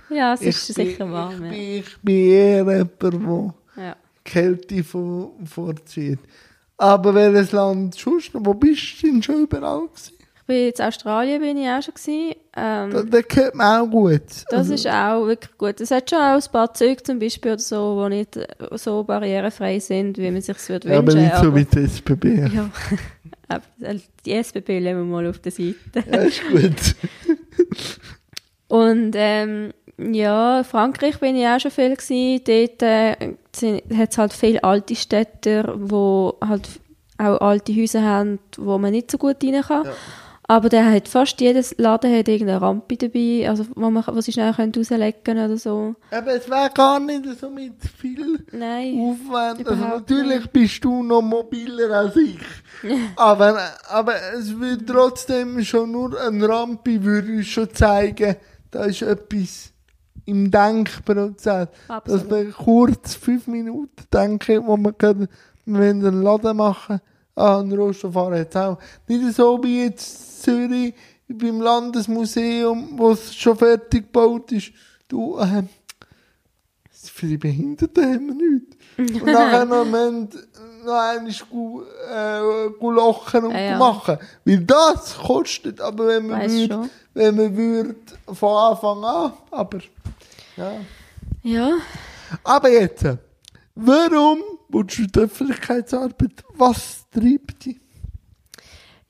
B: Ja, es
A: Ich
B: ist
A: bin-
B: sicher warm.
A: Ich
B: Ja.
A: bin, ich bin eher jemand, der
B: Ja.
A: Kälte vor, vorzieht. Aber welches Land sonst noch? Wo bist du denn schon überall gewesen?
B: Ich bin in Australien bin ich auch schon gewesen.
A: Da,
B: Ähm,
A: da gehört man auch gut.
B: das
A: Also,
B: ist auch wirklich gut. Es hat schon auch ein paar Züge zum Beispiel oder so, die nicht so barrierefrei sind, wie man sich es würde
A: ja, aber
B: wünschen.
A: nicht so wie die SBB.
B: ja. Die SBB lassen wir mal auf der Seite.
A: Ja, ist gut.
B: Und ähm, ja, Frankreich bin ich auch schon viel gewesen. Dort äh, hat es halt viele alte Städte, wo halt auch alte Häuser haben, wo man nicht so gut rein kann.
A: Ja.
B: Aber der hat fast jedes Laden hat irgendeine Rampe dabei, also wo, man, sie schnell können rauslegen oder so.
A: Aber es wäre gar nicht so mit viel
B: Nein.
A: Aufwand. Also natürlich bist du noch mobiler als ich. aber, aber es würde trotzdem schon nur eine Rampe würde uns schon zeigen, da ist etwas im Denkprozess. Dass
B: Absolut.
A: man kurz fünf Minuten denken, wo man wollen einen Laden machen. Ah, ein Rohstofffahrer jetzt auch. Nicht so wie jetzt Zürich beim Landesmuseum, wo es schon fertig gebaut ist. Du, äh, für die Behinderten haben wir nichts. Und nachher noch, haben noch einmal äh, lachen und
B: Ja, ja.
A: machen. Weil das kostet, aber wenn man
B: Weiss
A: würde, wenn man würde, von Anfang an, aber, ja.
B: Ja.
A: Aber jetzt, warum willst du die Öffentlichkeitsarbeit? Was treibt dich?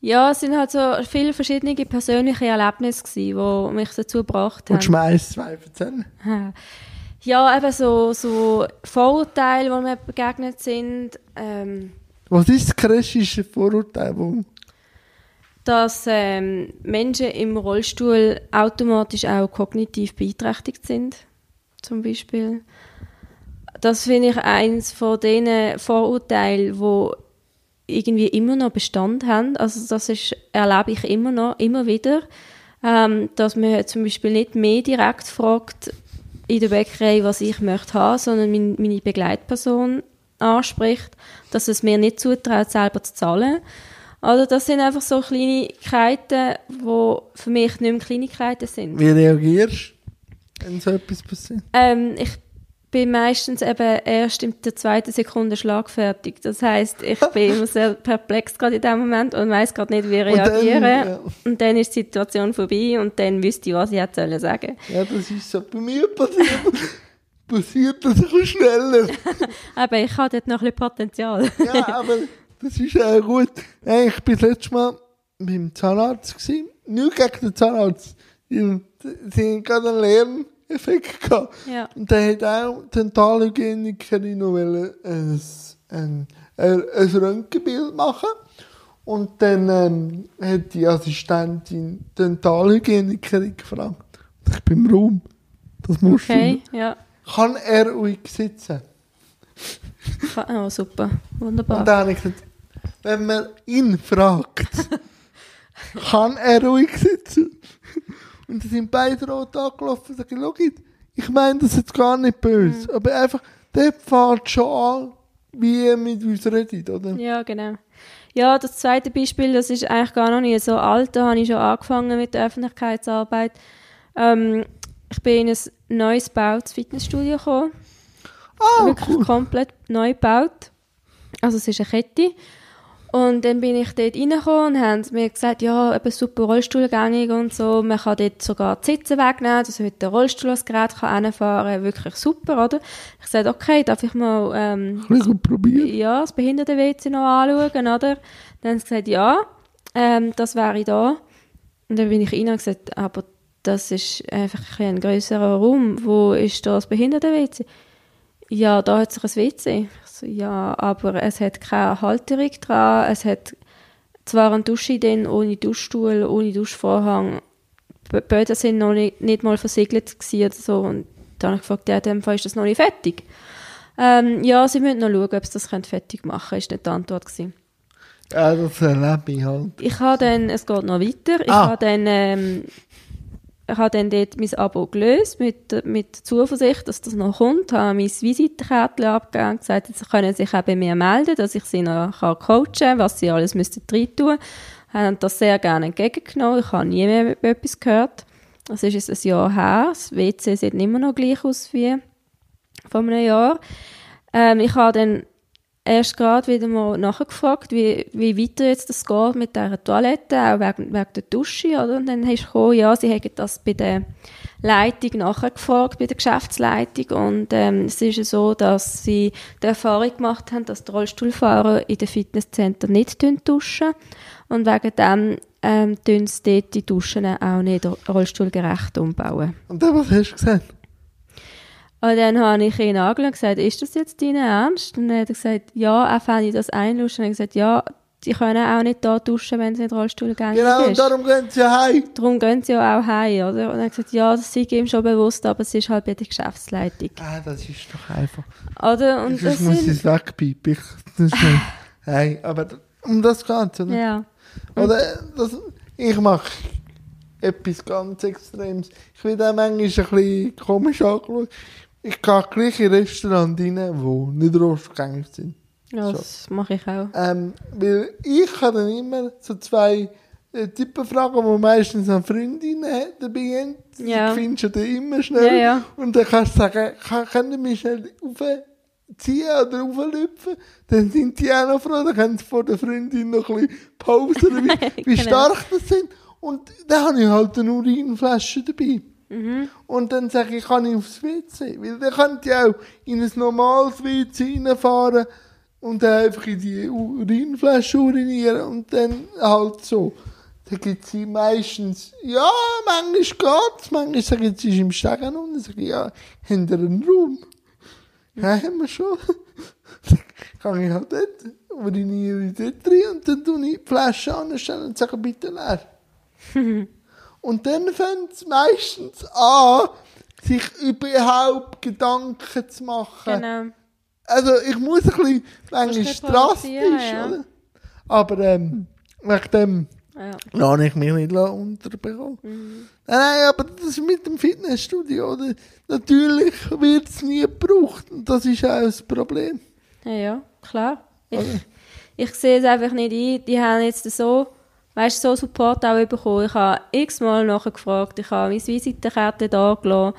B: Ja, es sind halt so viele verschiedene persönliche Erlebnisse gewesen, die mich dazu gebracht haben.
A: Mir eins, zwei erzählen?
B: Ja, eben so, so Vorurteile, die mir begegnet sind. Ähm,
A: Was ist das krasseste Vorurteil?
B: Dass ähm, Menschen im Rollstuhl automatisch auch kognitiv beeinträchtigt sind, zum Beispiel. Das finde ich eins von diesen Vorurteilen, wo irgendwie immer noch Bestand haben. Also das ist, erlebe ich immer noch, immer wieder, ähm, dass man zum Beispiel nicht mehr direkt fragt in der Bäckerei, was ich möchte haben, sondern mein, meine Begleitperson anspricht, dass es mir nicht zutraut, selber zu zahlen. Also das sind einfach so Kleinigkeiten, die für mich nicht mehr Kleinigkeiten sind.
A: wie reagierst du, wenn so etwas passiert?
B: Ähm, ich bin meistens eben erst in der zweiten Sekunde schlagfertig. Das heißt, ich bin immer sehr perplex gerade in dem Moment und weiß gerade nicht, wie
A: Und dann, ja.
B: Und dann ist die Situation vorbei und dann wüsste ich, was ich hätte sollen sagen.
A: Ja, das ist so. Bei mir passiert, passiert das ein bisschen schneller.
B: Aber ich habe dort noch ein bisschen Potenzial.
A: Ja, aber das ist äh, gut. Hey, ich bin das letzte Mal beim Zahnarzt gewesen. Nicht gegen den Zahnarzt. Sie haben gerade einen Lerneffekt gehabt.
B: ja.
A: Und dann hat auch die Dentalhygienikerin noch ein, ein, ein, ein Röntgenbild machen. Und dann ähm, hat die Assistentin die Dentalhygienikerin gefragt. Ich bin im Raum. Das musst
B: Okay, ja.
A: Kann er ruhig sitzen?
B: Oh, super.
A: Und
B: Wunderbar.
A: dann habe ich gesagt, wenn man ihn fragt, kann er ruhig sitzen. Und dann sind beide rot angelaufen und sagen, schau, ich meine das jetzt gar nicht böse, aber einfach, der fährt schon an, wie er mit uns redet, oder?
B: Ja, genau. Ja, das zweite Beispiel, das ist eigentlich gar noch nicht so alt. Da habe ich schon angefangen mit der Öffentlichkeitsarbeit. Ähm, ich bin in ein neues gebautes Fitnessstudio gekommen.
A: Ah,
B: Wirklich
A: cool.
B: komplett neu gebaut. Also es ist eine Kette. Und dann bin ich dort reingekommen und haben mir gesagt, ja, eben super Rollstuhlgängig und so. Man kann dort sogar die Sitze wegnehmen, dass man mit dem Rollstuhl das Gerät kann reinfahren kann. Wirklich super, oder? Ich sagte, okay, darf ich mal ähm,
A: bisschen probieren.
B: ja, das Behinderten-WC noch anschauen, oder? Dann haben sie gesagt, ja, ähm, das wäre da. Und dann bin ich rein und gesagt, aber das ist einfach ein, grösserer Raum. Wo ist da das Behinderten-WC? Ja, da hat sich ein WC. Ja, aber es hat keine Halterung dran, es hat zwar eine Dusche drin, ohne Duschstuhl, ohne Duschvorhang. Die Böden sind noch nicht, nicht mal versiegelt oder so. Und dann habe ich gefragt, ja, in dem Fall ist das noch nicht fertig. Ähm, ja, sie müssen noch schauen, ob sie das fertig machen können, ist nicht die Antwort gewesen.
A: Ja, das erlebe ich halt.
B: Ich habe dann, es geht noch weiter, ich
A: Ah.
B: habe dann, ähm, ich habe dann dort mein Abo gelöst, mit, mit Zuversicht, dass das noch kommt, habe mein Visitenkärtchen abgegeben und gesagt, sie können sich auch bei mir melden, dass ich sie noch coachen kann, was sie alles müssten rein tun. Haben das sehr gerne entgegengenommen, ich habe nie mehr etwas gehört. Das ist jetzt ein Jahr her, das WC sieht immer noch gleich aus wie vor einem Jahr. Ähm, ich habe dann erst gerade wieder mal nachgefragt, wie, wie weiter jetzt das geht mit dieser Toilette, auch wegen, wegen der Dusche, oder? Und dann ist gekommen, ja, sie hätten das bei der Leitung nachgefragt, bei der Geschäftsleitung. Und ähm, es ist ja so, dass sie die Erfahrung gemacht haben, dass die Rollstuhlfahrer in den Fitnesszentren nicht duschen. Und wegen dem ähm, sie dort die Duschen auch nicht rollstuhlgerecht umbauen.
A: Und dann, was hast du gesagt?
B: Und dann habe ich ihn angeschaut und gesagt, ist das jetzt dein Ernst? Und dann hat er gesagt, ja, auch fände ich das einlustig. Und ich gesagt, ja, die können auch nicht da duschen, wenn sie in den Rollstuhl gehen.
A: Genau, und darum gehen sie ja heim.
B: Darum gehen sie ja auch heim, oder? Und er hat gesagt, ja, das sei ihm schon bewusst, aber es ist halt bei der Geschäftsleitung.
A: Ah, das ist doch einfach.
B: Oder? Und das
A: Sonst muss ich
B: sind,
A: es wegpiepen. Ich, das ist nicht. Hey, aber um das geht's, oder?
B: ja.
A: Oder äh, das, ich mache etwas ganz Extremes. Ich werde auch manchmal ein bisschen komisch angeschaut. Ich gehe gleich in Restaurants rein, die nicht rostgängig sind.
B: ja, das mache ich auch.
A: Ähm, weil ich habe dann immer so zwei äh, Typen fragen, die meistens eine Freundin hat, dabei haben.
B: Ja.
A: Die findest du dann immer schnell.
B: Ja, ja.
A: Und dann kannst du sagen, kann, können wir mich schnell aufziehen oder auflüpfen? Dann sind die auch noch froh, dann können sie vor der Freundin noch ein bisschen pausen, wie, wie
B: Genau.
A: stark das sind. Und dann habe ich halt eine Urinflasche dabei.
B: Mhm.
A: Und dann sage ich, kann ich aufs WC? Weil dann könnt ihr auch in ein normales WC reinfahren und dann einfach in die Urinflasche urinieren und dann halt so. Dann gibt sie meistens, ja, manchmal geht's, manchmal sagen sie, ist im Stegen und dann sage ich, ja, haben ihr einen Raum? Ja, haben wir schon. Dann kann ich halt dort, uriniere ich dort rein und dann tue ich die Flasche anstellen und sage, bitte leer. Und dann fängt es meistens an, sich überhaupt Gedanken zu machen.
B: Genau.
A: Also ich muss ein bisschen, manchmal drastisch,
B: ja.
A: oder? Aber ähm, wegen dem
B: Ja.
A: lasse ich mich nicht unterbekommen.
B: Mhm.
A: Nein, nein, aber das ist mit dem Fitnessstudio, oder? Natürlich wird es nie gebraucht und das ist auch das Problem.
B: Ja, ja, klar. Ich, ich sehe es einfach nicht ein. Die haben jetzt so, weißt so Support auch bekommen. Ich habe x-mal nachgefragt, ich habe meine Visitenkarte da gelassen.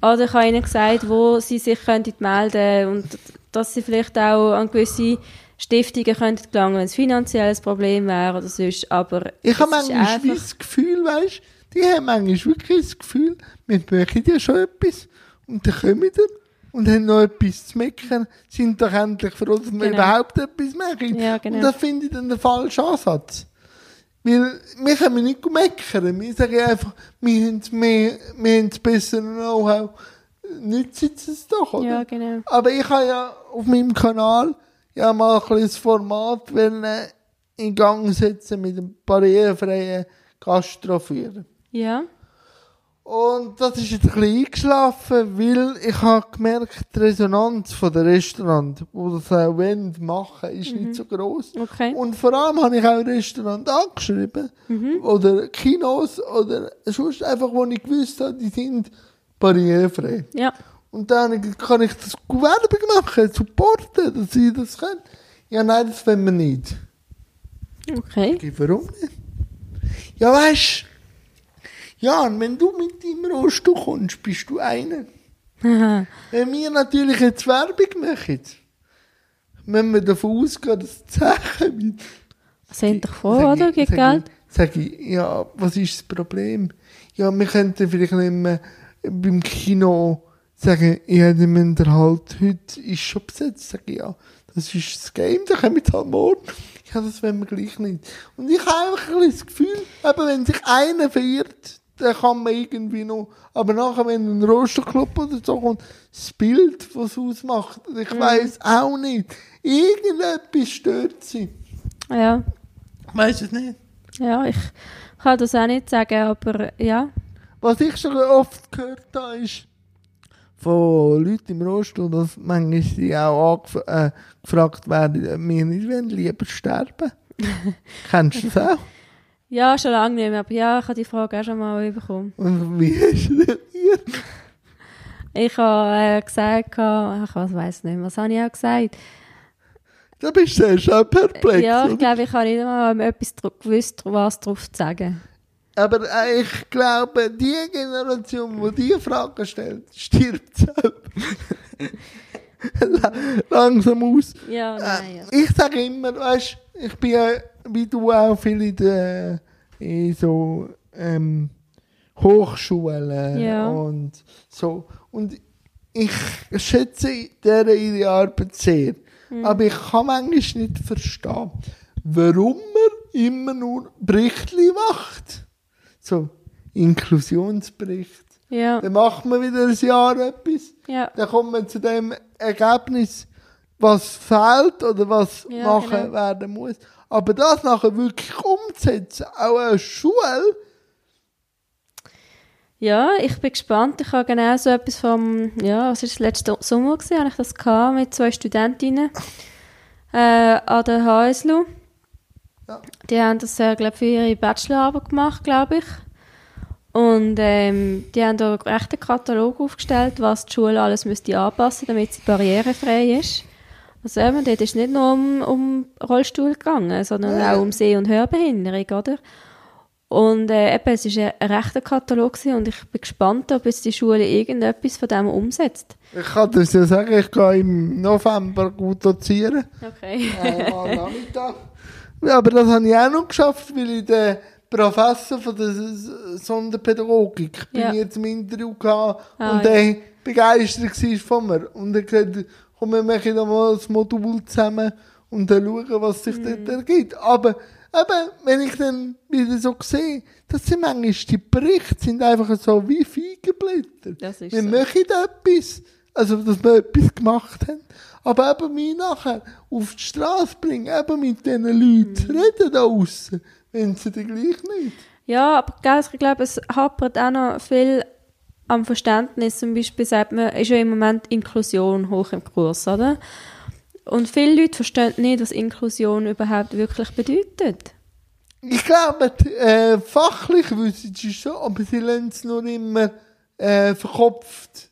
B: Oder ich habe ihnen gesagt, wo sie sich könnten melden und dass sie vielleicht auch an gewisse Stiftungen könnten gelangen, wenn es finanziell ein Problem wäre oder sonst. Aber
A: Ich habe manchmal
B: einfach-
A: das Gefühl, weißt die haben manchmal wirklich das Gefühl, wir machen ja schon etwas und dann kommen wir und haben noch etwas zu meckern, sind doch endlich froh, dass wir
B: Genau.
A: überhaupt etwas machen.
B: Ja, genau.
A: Und das finde ich dann der falsche Ansatz. Weil wir können nicht meckern, wir sagen einfach, wir haben mehr, wir haben das bessere Know-how, sie es doch, oder?
B: Ja, genau.
A: Aber ich habe ja auf meinem Kanal ja mal ein das Format wollen in Gang setzen mit dem barrierefreien Gastroführen.
B: Ja.
A: Und das ist jetzt ein bisschen eingeschlafen, weil ich habe gemerkt, die Resonanz von der Restaurant, die das auch wollen, machen, ist nicht so groß.
B: Okay.
A: Und vor allem habe ich auch Restaurant angeschrieben. Oder Kinos oder sonst einfach, wo ich gewusst habe, die sind barrierefrei.
B: Ja.
A: Und dann kann ich das Werbung machen, supporten, dass sie das können. Ja, nein, das wollen wir nicht.
B: Okay.
A: Warum nicht? Ja, weißt ja, und wenn du mit deinem Rostu kommst, bist du einer. Wenn wir natürlich jetzt Werbung machen, müssen wir davon ausgehen, dass die Sachen
B: Sind doch vor, oder? Gegen Geld?
A: Sag ich, ja, was ist das Problem? Ja, wir könnten vielleicht nicht mehr beim Kino sagen, ja, die müssen halt, heute ist schon besetzt. Sag ich, ja, das ist das Game, da kommen wir halt morgen. Ja, das wollen wir gleich nicht. Und ich habe einfach ein das Gefühl, eben, wenn sich einer verirrt, dann kann man irgendwie noch, aber nachher, wenn ein Rosterclub oder so kommt, das Bild, was es ausmacht, ich
B: Mhm.
A: weiss auch nicht. Irgendetwas stört sie.
B: Ja.
A: Weiss es nicht.
B: Ja, ich kann das auch nicht sagen, aber ja.
A: Was ich schon oft gehört habe, ist von Leuten im Rollstuhl, dass manchmal sie auch angef äh, gefragt werden, wir nicht wollen, lieber sterben. Kennst du das auch?
B: Ja, schon lange nicht mehr, aber ja, ich habe die Frage auch schon mal bekommen.
A: Und wie hast du reagiert?
B: Ich habe äh, gesagt, ach, ich weiß nicht mehr, was habe ich auch gesagt?
A: Da bist du sehr schon perplex.
B: ja, ich glaube, ich habe nicht mal etwas dr- gewusst, was drauf zu sagen.
A: Aber äh, ich glaube, die Generation, die diese Fragen stellt, stirbt selbst. La- Langsam aus.
B: Ja, nein, ja.
A: Äh, ich sage immer, weißt, ich bin ja, wie du auch viel in, der, in so ähm, Hochschulen
B: Ja.
A: und so. Und ich schätze deren ihre Arbeit sehr. Aber ich kann manchmal nicht verstehen, warum man immer nur Berichtli macht. So, Inklusionsbericht.
B: Ja,
A: Dann macht man wieder ein Jahr etwas
B: ja,
A: dann kommt man zu dem Ergebnis, was fehlt oder was
B: Ja,
A: nachher
B: genau.
A: werden muss. Aber das nachher wirklich umzusetzen, auch eine Schule,
B: ja, ich bin gespannt. Ich habe genau so etwas vom, ja, was war das letzte Sommer gewesen, habe ich das gehabt mit zwei Studentinnen äh, an der HSLU.
A: Ja.
B: Die haben das, äh, glaube für ihre Bachelorarbeit gemacht, glaube ich. Und ähm, die haben da einen Katalog aufgestellt, was die Schule alles müsste anpassen, damit sie barrierefrei ist. Also eben, dort ist nicht nur um, um Rollstuhl gegangen, sondern
A: Ja.
B: auch um Seh- und Hörbehinderung, oder? Und äh, eben, es war ein, rechter Katalog gewesen und ich bin gespannt, ob jetzt die Schule irgendetwas von dem umsetzt.
A: ich kann das ja sagen, ich gehe im November gut dozieren.
B: Okay.
A: äh, mal Nachmittag. Ja, aber das habe ich auch noch geschafft, weil ich den Professor von der Sonderpädagogik
B: Ja.
A: mir zum Interview hatte
B: Ah,
A: und
B: ja.
A: der begeistert war von mir. Und er gesagt, komm, wir machen da mal das Modul zusammen und dann schauen, was sich
B: Mhm.
A: dort ergibt. Aber eben, wenn ich dann wieder so sehe, das sind manchmal die Berichte sind einfach so wie Feigenblätter.
B: Das ist
A: wir
B: so.
A: machen etwas, also dass wir etwas gemacht haben, aber eben mich nachher auf die Straße bringen, eben mit diesen Leuten
B: Mhm.
A: reden da aussen, wenn sie dann gleich nicht.
B: Ja, aber ich glaube, es hapert auch noch viel am Verständnis. Zum Beispiel sagt man, ist ja im Moment Inklusion hoch im Kurs, oder? Und viele Leute verstehen nicht, was Inklusion überhaupt wirklich bedeutet.
A: Ich glaube, äh, fachlich wissen sie schon, aber sie lassen es nur immer äh, verkopft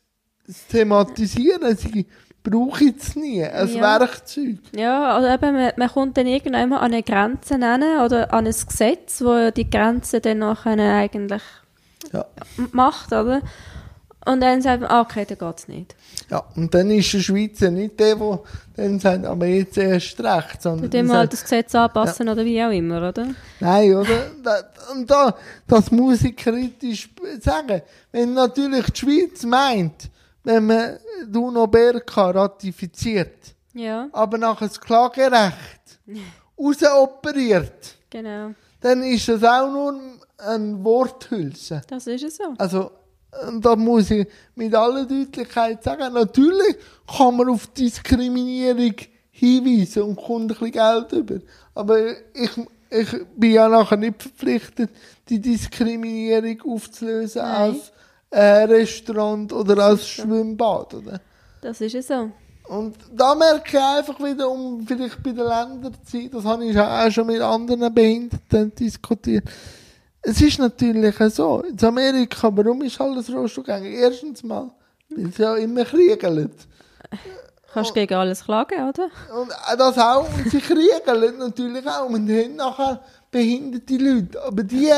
A: thematisieren. Sie brauchen es nie als
B: Ja.
A: Werkzeug.
B: Ja, also eben, man, man kommt dann irgendwann an eine Grenze nennen oder an ein Gesetz, wo die Grenze dann nachher eigentlich
A: Ja.
B: macht, oder? Und dann sagt man, okay, dann geht es nicht.
A: Ja, und dann ist der Schweizer nicht der, der dann sagt, aber jetzt erst recht, sondern
B: Und dann
A: der
B: mal
A: sagt,
B: das Gesetz anpassen oder wie auch immer, oder?
A: Nein, oder? Und da, das muss ich kritisch sagen. Wenn natürlich die Schweiz meint, wenn man die UNO-BRK ratifiziert,
B: Ja,
A: aber nachher das Klagerecht rausoperiert,
B: genau.
A: dann ist das auch nur ein Worthülse.
B: Das ist es so.
A: Also, und da muss ich mit aller Deutlichkeit sagen, natürlich kann man auf Diskriminierung hinweisen und kommt ein bisschen Geld über. Aber ich, ich bin ja nachher nicht verpflichtet, die Diskriminierung aufzulösen
B: Nein.
A: als äh, Restaurant oder als Schwimmbad. Oder?
B: Das ist es so.
A: Und da merke ich einfach wieder, um vielleicht bei den Ländern zu sein, das habe ich auch schon mit anderen Behinderten diskutiert, es ist natürlich so. In Amerika, warum ist alles Rollstuhlgänger? Erstens mal, weil sie ja immer kriegeln.
B: Kannst gegen alles klagen, oder?
A: Und das auch. Und sie kriegeln natürlich auch. Und haben nachher behinderte Leute. Aber die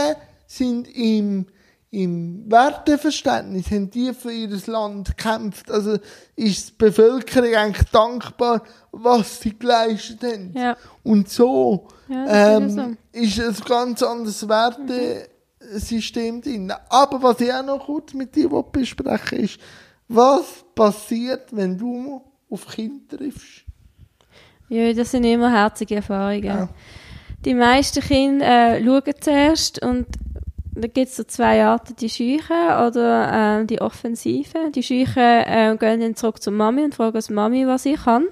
A: sind im, im Werteverständnis, haben die für ihr Land gekämpft. Also ist die Bevölkerung eigentlich dankbar, was sie geleistet haben.
B: Ja.
A: Und so,
B: Ja,
A: ähm,
B: ist
A: ist ein ganz anderes Wertesystem drin. Aber was ich auch noch kurz mit dir besprechen ist, was passiert, wenn du auf Kinder triffst?
B: Ja, das sind immer herzige Erfahrungen.
A: Ja.
B: Die meisten Kinder äh, schauen zuerst und da gibt es so zwei Arten, die Scheuchen oder äh, die Offensiven. Die Scheuchen äh, gehen dann zurück zur Mami und fragen die Mami, was ich kann.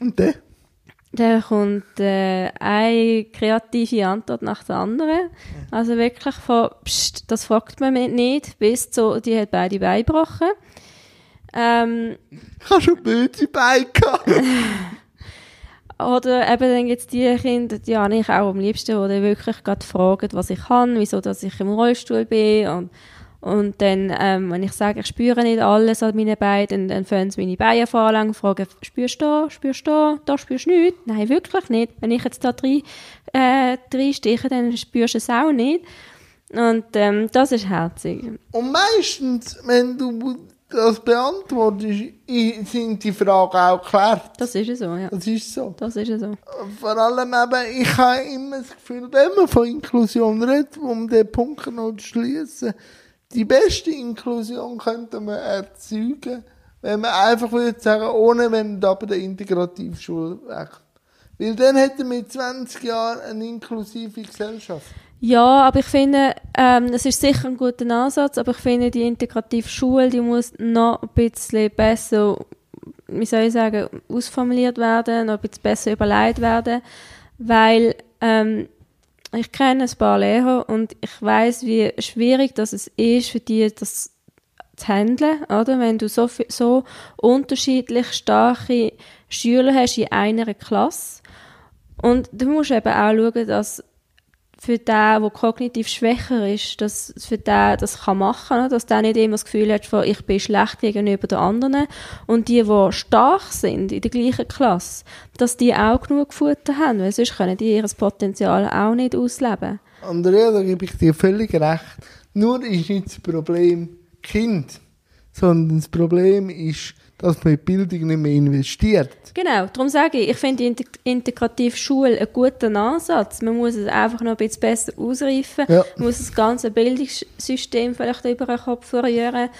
A: Und dann?
B: Dann kommt äh, eine kreative Antwort nach der anderen. Also wirklich von, Psst, das fragt man nicht, bis zu, die hat beide Beine gebrochen. Ähm,
A: Ich habe schon böse Beine gehabt.
B: Oder eben dann gibt es die Kinder, die habe ich auch am liebsten, die wirklich gerade fragen, was ich kann, wieso dass ich im Rollstuhl bin. Und, und dann, ähm, wenn ich sage, ich spüre nicht alles an meinen Beinen, dann, dann fangen sie meine Beine vorlang und fragen, spürst du da, spürst du da, da spürst du nichts? Nein, wirklich nicht. Wenn ich jetzt da drei, äh, drei stiche, dann spürst du es auch nicht. Und ähm, das ist herzig.
A: Und meistens, wenn du das beantwortest, sind die Fragen auch geklärt.
B: Das ist so, ja.
A: Das ist so.
B: Das ist so.
A: Vor allem eben, ich habe immer das Gefühl, wenn man von Inklusion redet, um den Punkt noch zu schließen, die beste Inklusion könnte man erzeugen, wenn man einfach würde sagen, ohne wenn da bei der Integrativschule weg. Weil dann hätten wir in 20 Jahren eine inklusive Gesellschaft.
B: Ja, aber ich finde, ähm, es ist sicher ein guter Ansatz, aber ich finde, die integrative Schule, die muss noch ein bisschen besser, wie soll ich sagen, ausformuliert werden, noch ein bisschen besser überlegt werden, weil ähm, ich kenne ein paar Lehrer und ich weiß, wie schwierig das ist für die, das zu handeln, oder? Wenn du so, so unterschiedlich starke Schüler hast in einer Klasse. Und du musst eben auch schauen, dass für den, der kognitiv schwächer ist, dass für den das kann machen, dass der nicht immer das Gefühl hat, von, ich bin schlecht gegenüber den anderen. Und die, die stark sind in der gleichen Klasse, dass die auch genug Futter haben, weil sonst können die ihr Potenzial auch nicht ausleben.
A: Andrea, da gebe ich dir völlig recht. Nur ist nicht das Problem Kind, sondern das Problem ist, dass man in Bildung nicht mehr investiert.
B: Genau, darum sage ich, ich finde die Integ integrative Schule einen guten Ansatz. Man muss es einfach noch ein bisschen besser ausreifen,
A: Ja.
B: man muss das ganze Bildungssystem vielleicht über den Kopf rühren,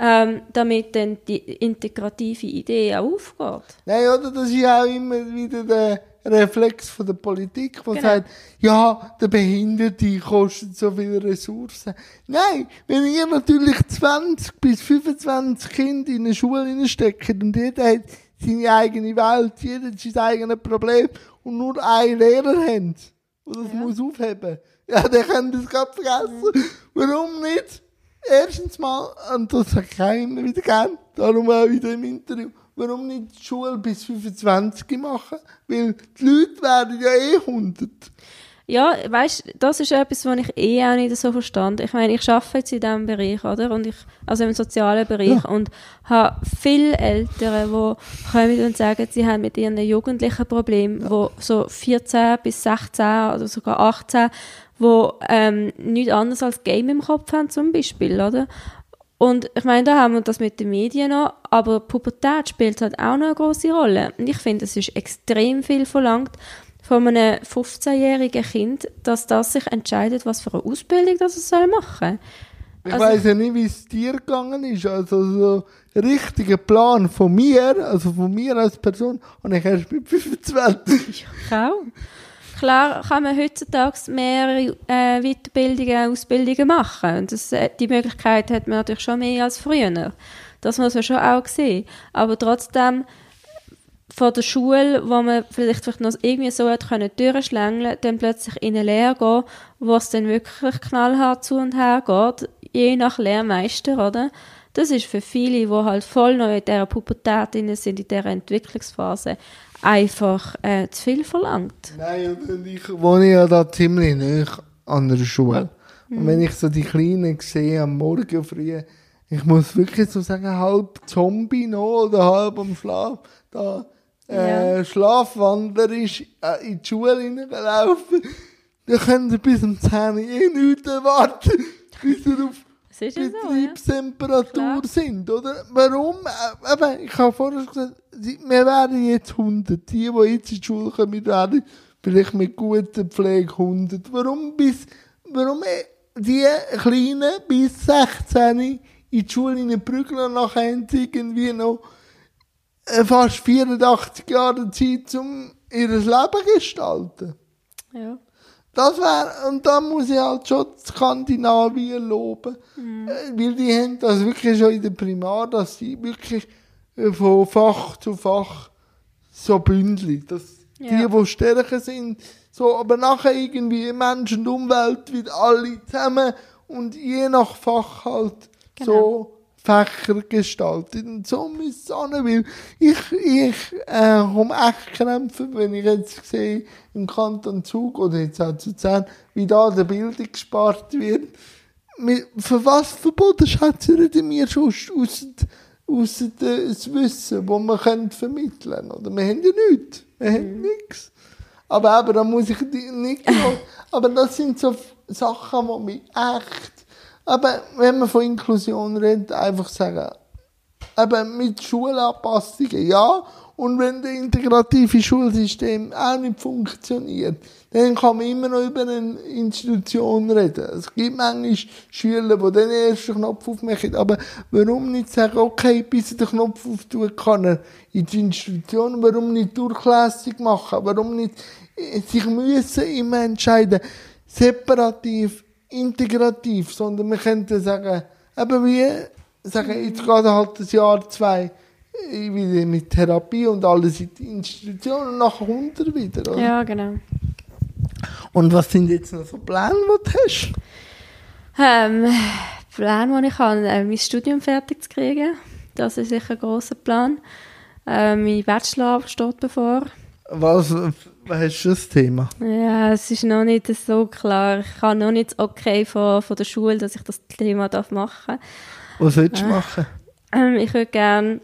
B: ähm, damit dann die integrative Idee auch aufgeht.
A: Nein, oder? Das ist ja auch immer wieder der Reflex von der Politik, der
B: Genau.
A: sagt, ja, der Behinderte kostet so viele Ressourcen. Nein, wenn ihr natürlich 20 bis 25 Kinder in eine Schule steckt und jeder hat seine eigene Welt, jeder hat sein eigenes Problem und nur einen Lehrer habt, der das muss aufheben ja, der kann das gerade vergessen. Warum nicht? Erstens mal, und das sagt keiner immer wieder gern, darum auch wieder im Interview, warum nicht die Schule bis 25 machen? Weil die Leute werden ja eh 100.
B: Ja, weißt, das ist etwas, was ich eh auch nicht so verstand. Ich meine, ich arbeite jetzt in diesem Bereich, oder? Und ich, also im sozialen Bereich und habe viele Eltern, die kommen und sagen, sie haben mit ihren Jugendlichen Probleme, wo so 14 bis 16 oder sogar 18, wo ähm, nichts anderes als Game im Kopf haben zum Beispiel, oder? Und ich meine, da haben wir das mit den Medien noch, aber Pubertät spielt halt auch noch eine große Rolle. Und ich finde, es ist extrem viel verlangt von einem 15-jährigen Kind, dass das sich entscheidet, was für eine Ausbildung das es soll machen
A: Ich
B: Also-
A: weiss ja nicht, wie es dir gegangen ist. Also so richtiger Plan von mir, also von mir als Person, und ich erst mit 25.
B: Ich auch. Klar kann man heutzutage mehrere äh, Weiterbildungen, Ausbildungen machen. Und das, äh, die Möglichkeit hat man natürlich schon mehr als früher. Das muss man schon auch sehen. Aber trotzdem, von der Schule, wo man vielleicht, vielleicht noch irgendwie so hat können durchschlängeln, dann plötzlich in eine Lehre gehen, wo es dann wirklich knallhart zu und her geht, je nach Lehrmeister, oder? Das ist für viele, die halt voll noch in dieser Pubertät sind, in dieser Entwicklungsphase, einfach äh, zu viel verlangt.
A: Nein, und ich wohne ja da ziemlich nah an der Schule. Und wenn ich so die Kleinen sehe am Morgen früh, ich muss wirklich so sagen, halb Zombie noch oder halb am Schlaf, da äh,
B: Ja.
A: schlafwandlerisch äh, in die Schule hineingelaufen, dann können sie bis um 10 Uhr eh nicht warten, bis sie auf
B: Ja so, ja.
A: Betriebstemperatur sind, oder? Warum? Äh, eben, ich habe vorher gesagt, wir werden jetzt 100. Die, die jetzt in die Schule kommen, werden vielleicht mit guter Pflege 100. Warum bis, warum äh, die Kleinen bis 16 in die Schule hineinprügeln und nachher irgendwie noch äh, fast 84 Jahre Zeit, um ihr Leben zu gestalten?
B: ja.
A: Das wäre, und da muss ich halt schon Skandinavien loben. Äh, Weil die haben das wirklich schon in der Primar, dass sie wirklich äh, von Fach zu Fach so bündeln. Dass
B: Ja.
A: die, die stärker sind, so, aber nachher irgendwie Mensch und Umwelt wieder alle zusammen und je nach Fach halt
B: Genau.
A: so Fächer gestaltet. Und so muss es sein, weil ich, ich äh, komme echt kämpfen, wenn ich jetzt sehe, im Kanton Zug oder jetzt auch zu Zehn, wie da der Bildung gespart wird. Für was Verboten schätzen die mir schon aus, aus das Wissen, das wir können vermitteln können? Oder wir haben ja nichts. Wir haben nichts. Aber eben, da muss ich nicht aber das sind so Sachen, die mich echt, aber wenn man von Inklusion redet, einfach sagen, eben mit Schulanpassungen, ja. Und wenn das integrative Schulsystem auch nicht funktioniert, dann kann man immer noch über eine Institution reden. Es gibt manchmal Schüler, die den ersten Knopf aufmachen, aber warum nicht sagen, okay, bis er den Knopf auftut, kann er in die Institution, warum nicht durchlässig machen, warum nicht äh, sich müssen immer entscheiden, separativ, integrativ, sondern wir könnten sagen, eben wie, sagen, jetzt geht halt das Jahr zwei äh, wieder mit Therapie und alles in die Institution und nachher kommt er wieder, oder?
B: ja, genau.
A: Und was sind jetzt noch so Pläne, die du hast?
B: Ähm, Plan, den ich habe, äh, mein Studium fertig zu kriegen. Das ist sicher ein grosser Plan. Äh, mein Bachelorarbeit steht bevor.
A: Was, das Thema?
B: Ja, es ist noch nicht so klar. Ich habe noch nicht das Okay von, von der Schule, dass ich das Thema darf machen
A: Was willst du
B: Ah.
A: machen?
B: ähm, Ich würde gerne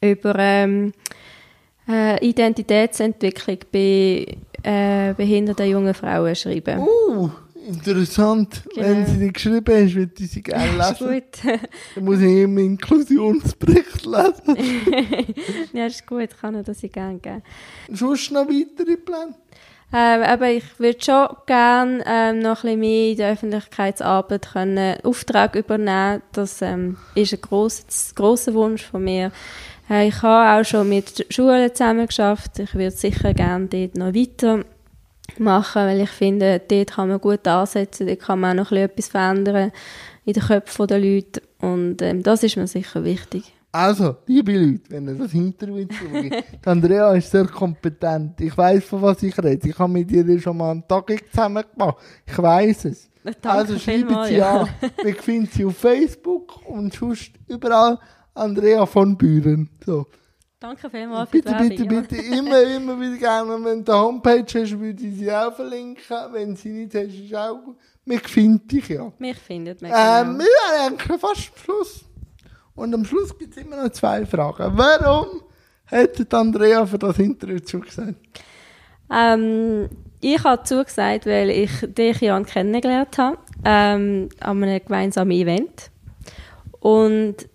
B: über ähm, äh, Identitätsentwicklung bei äh, behinderten jungen Frauen schreiben.
A: Uh, interessant.
B: Genau.
A: Wenn sie nicht geschrieben hast, würde ich sie gerne
B: ist
A: lesen.
B: gut.
A: Dann muss ich immer Inklusionsbericht lesen.
B: ja, ist gut. Ich kann ihr das gerne geben.
A: Sonst noch weitere Pläne?
B: Ähm, aber ich würde schon gerne ähm, noch ein bisschen mehr in der Öffentlichkeitsarbeit können Auftrag übernehmen. Das ähm, ist ein grosser, grosser Wunsch von mir. Äh, ich habe auch schon mit Schulen zusammen geschafft. Ich würde sicher gerne dort noch weiter machen, weil ich finde, dort kann man gut ansetzen, dort kann man auch noch ein bisschen etwas verändern in den Köpfen der Leute und ähm, das ist mir sicher wichtig.
A: Also, liebe Leute, wenn ihr das Interview schaut, Andrea ist sehr kompetent. Ich weiß, von was ich rede. Ich habe mit ihr schon mal einen Tag zusammen gemacht. Ich weiß es.
B: Danke
A: also
B: vielmals,
A: Sie
B: ja.
A: an. Wir finden sie auf Facebook und sonst überall Andrea von Büren. So.
B: Danke vielmals für die
A: Bitte, bitte,
B: Werbung, ja.
A: bitte, immer, immer wieder gerne. Wenn du eine Homepage hast, würde ich sie auch verlinken. Wenn sie nicht hast, ist auch gut. Wir finden dich ja.
B: Mich findet man
A: Ähm,
B: genau.
A: wir sind eigentlich fast am Schluss. Und am Schluss gibt es immer noch zwei Fragen. Warum hat Andrea für das Interview zugesagt?
B: Ähm, ich habe zugesagt, weil ich dich, Jan, kennengelernt habe, ähm, an einem gemeinsamen Event. Und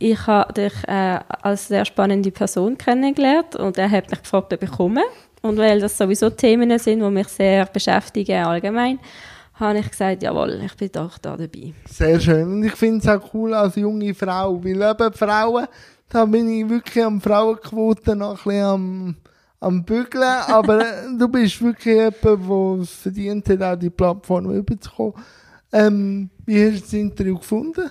B: ich habe dich äh, als sehr spannende Person kennengelernt und er hat mich gefragt, ob ich komme. Und weil das sowieso Themen sind, die mich sehr beschäftigen allgemein, habe ich gesagt, jawohl, ich bin doch da dabei.
A: Sehr schön. Und ich finde es auch cool als junge Frau. Weil eben Frauen, da bin ich wirklich am Frauenquote noch ein bisschen am, am Bügeln. Aber äh, du bist wirklich jemand, der es verdient hat, auch die Plattform überzukommen. Ähm, wie hast du das Interview gefunden?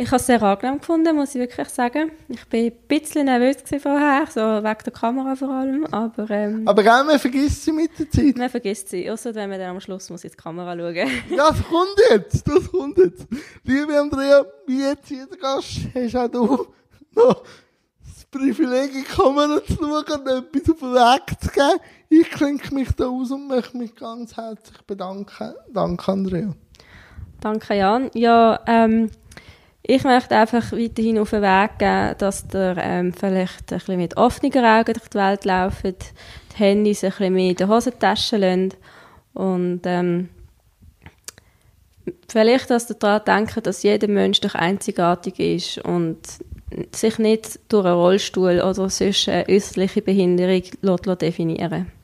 B: Ich habe es sehr angenehm gefunden, muss ich wirklich sagen. Ich war ein bisschen nervös vorher, so wegen der Kamera vor allem, aber ähm,
A: Aber gell, man vergisst sie mit der Zeit.
B: man vergisst sie, außer wenn man dann am Schluss muss in die Kamera schauen
A: Ja, das kommt jetzt, das kommt jetzt. Liebe Andrea, wie jetzt jeder Gast, hast auch du noch das Privileg, in die Kamera zu schauen und etwas auf den Weg zu geben. Ich klinke mich da aus und möchte mich ganz herzlich bedanken. Danke, Andrea.
B: Danke, Jan. Ja, ähm, ich möchte einfach weiterhin auf den Weg geben, dass ihr ähm, vielleicht ein bisschen mit offenen Augen durch die Welt lauft, die Handys ein bisschen mehr in der Hosentasche lasst und ähm, vielleicht, dass ihr daran denkt, dass jeder Mensch doch einzigartig ist und sich nicht durch einen Rollstuhl oder sonst eine äußerliche Behinderung definieren lässt.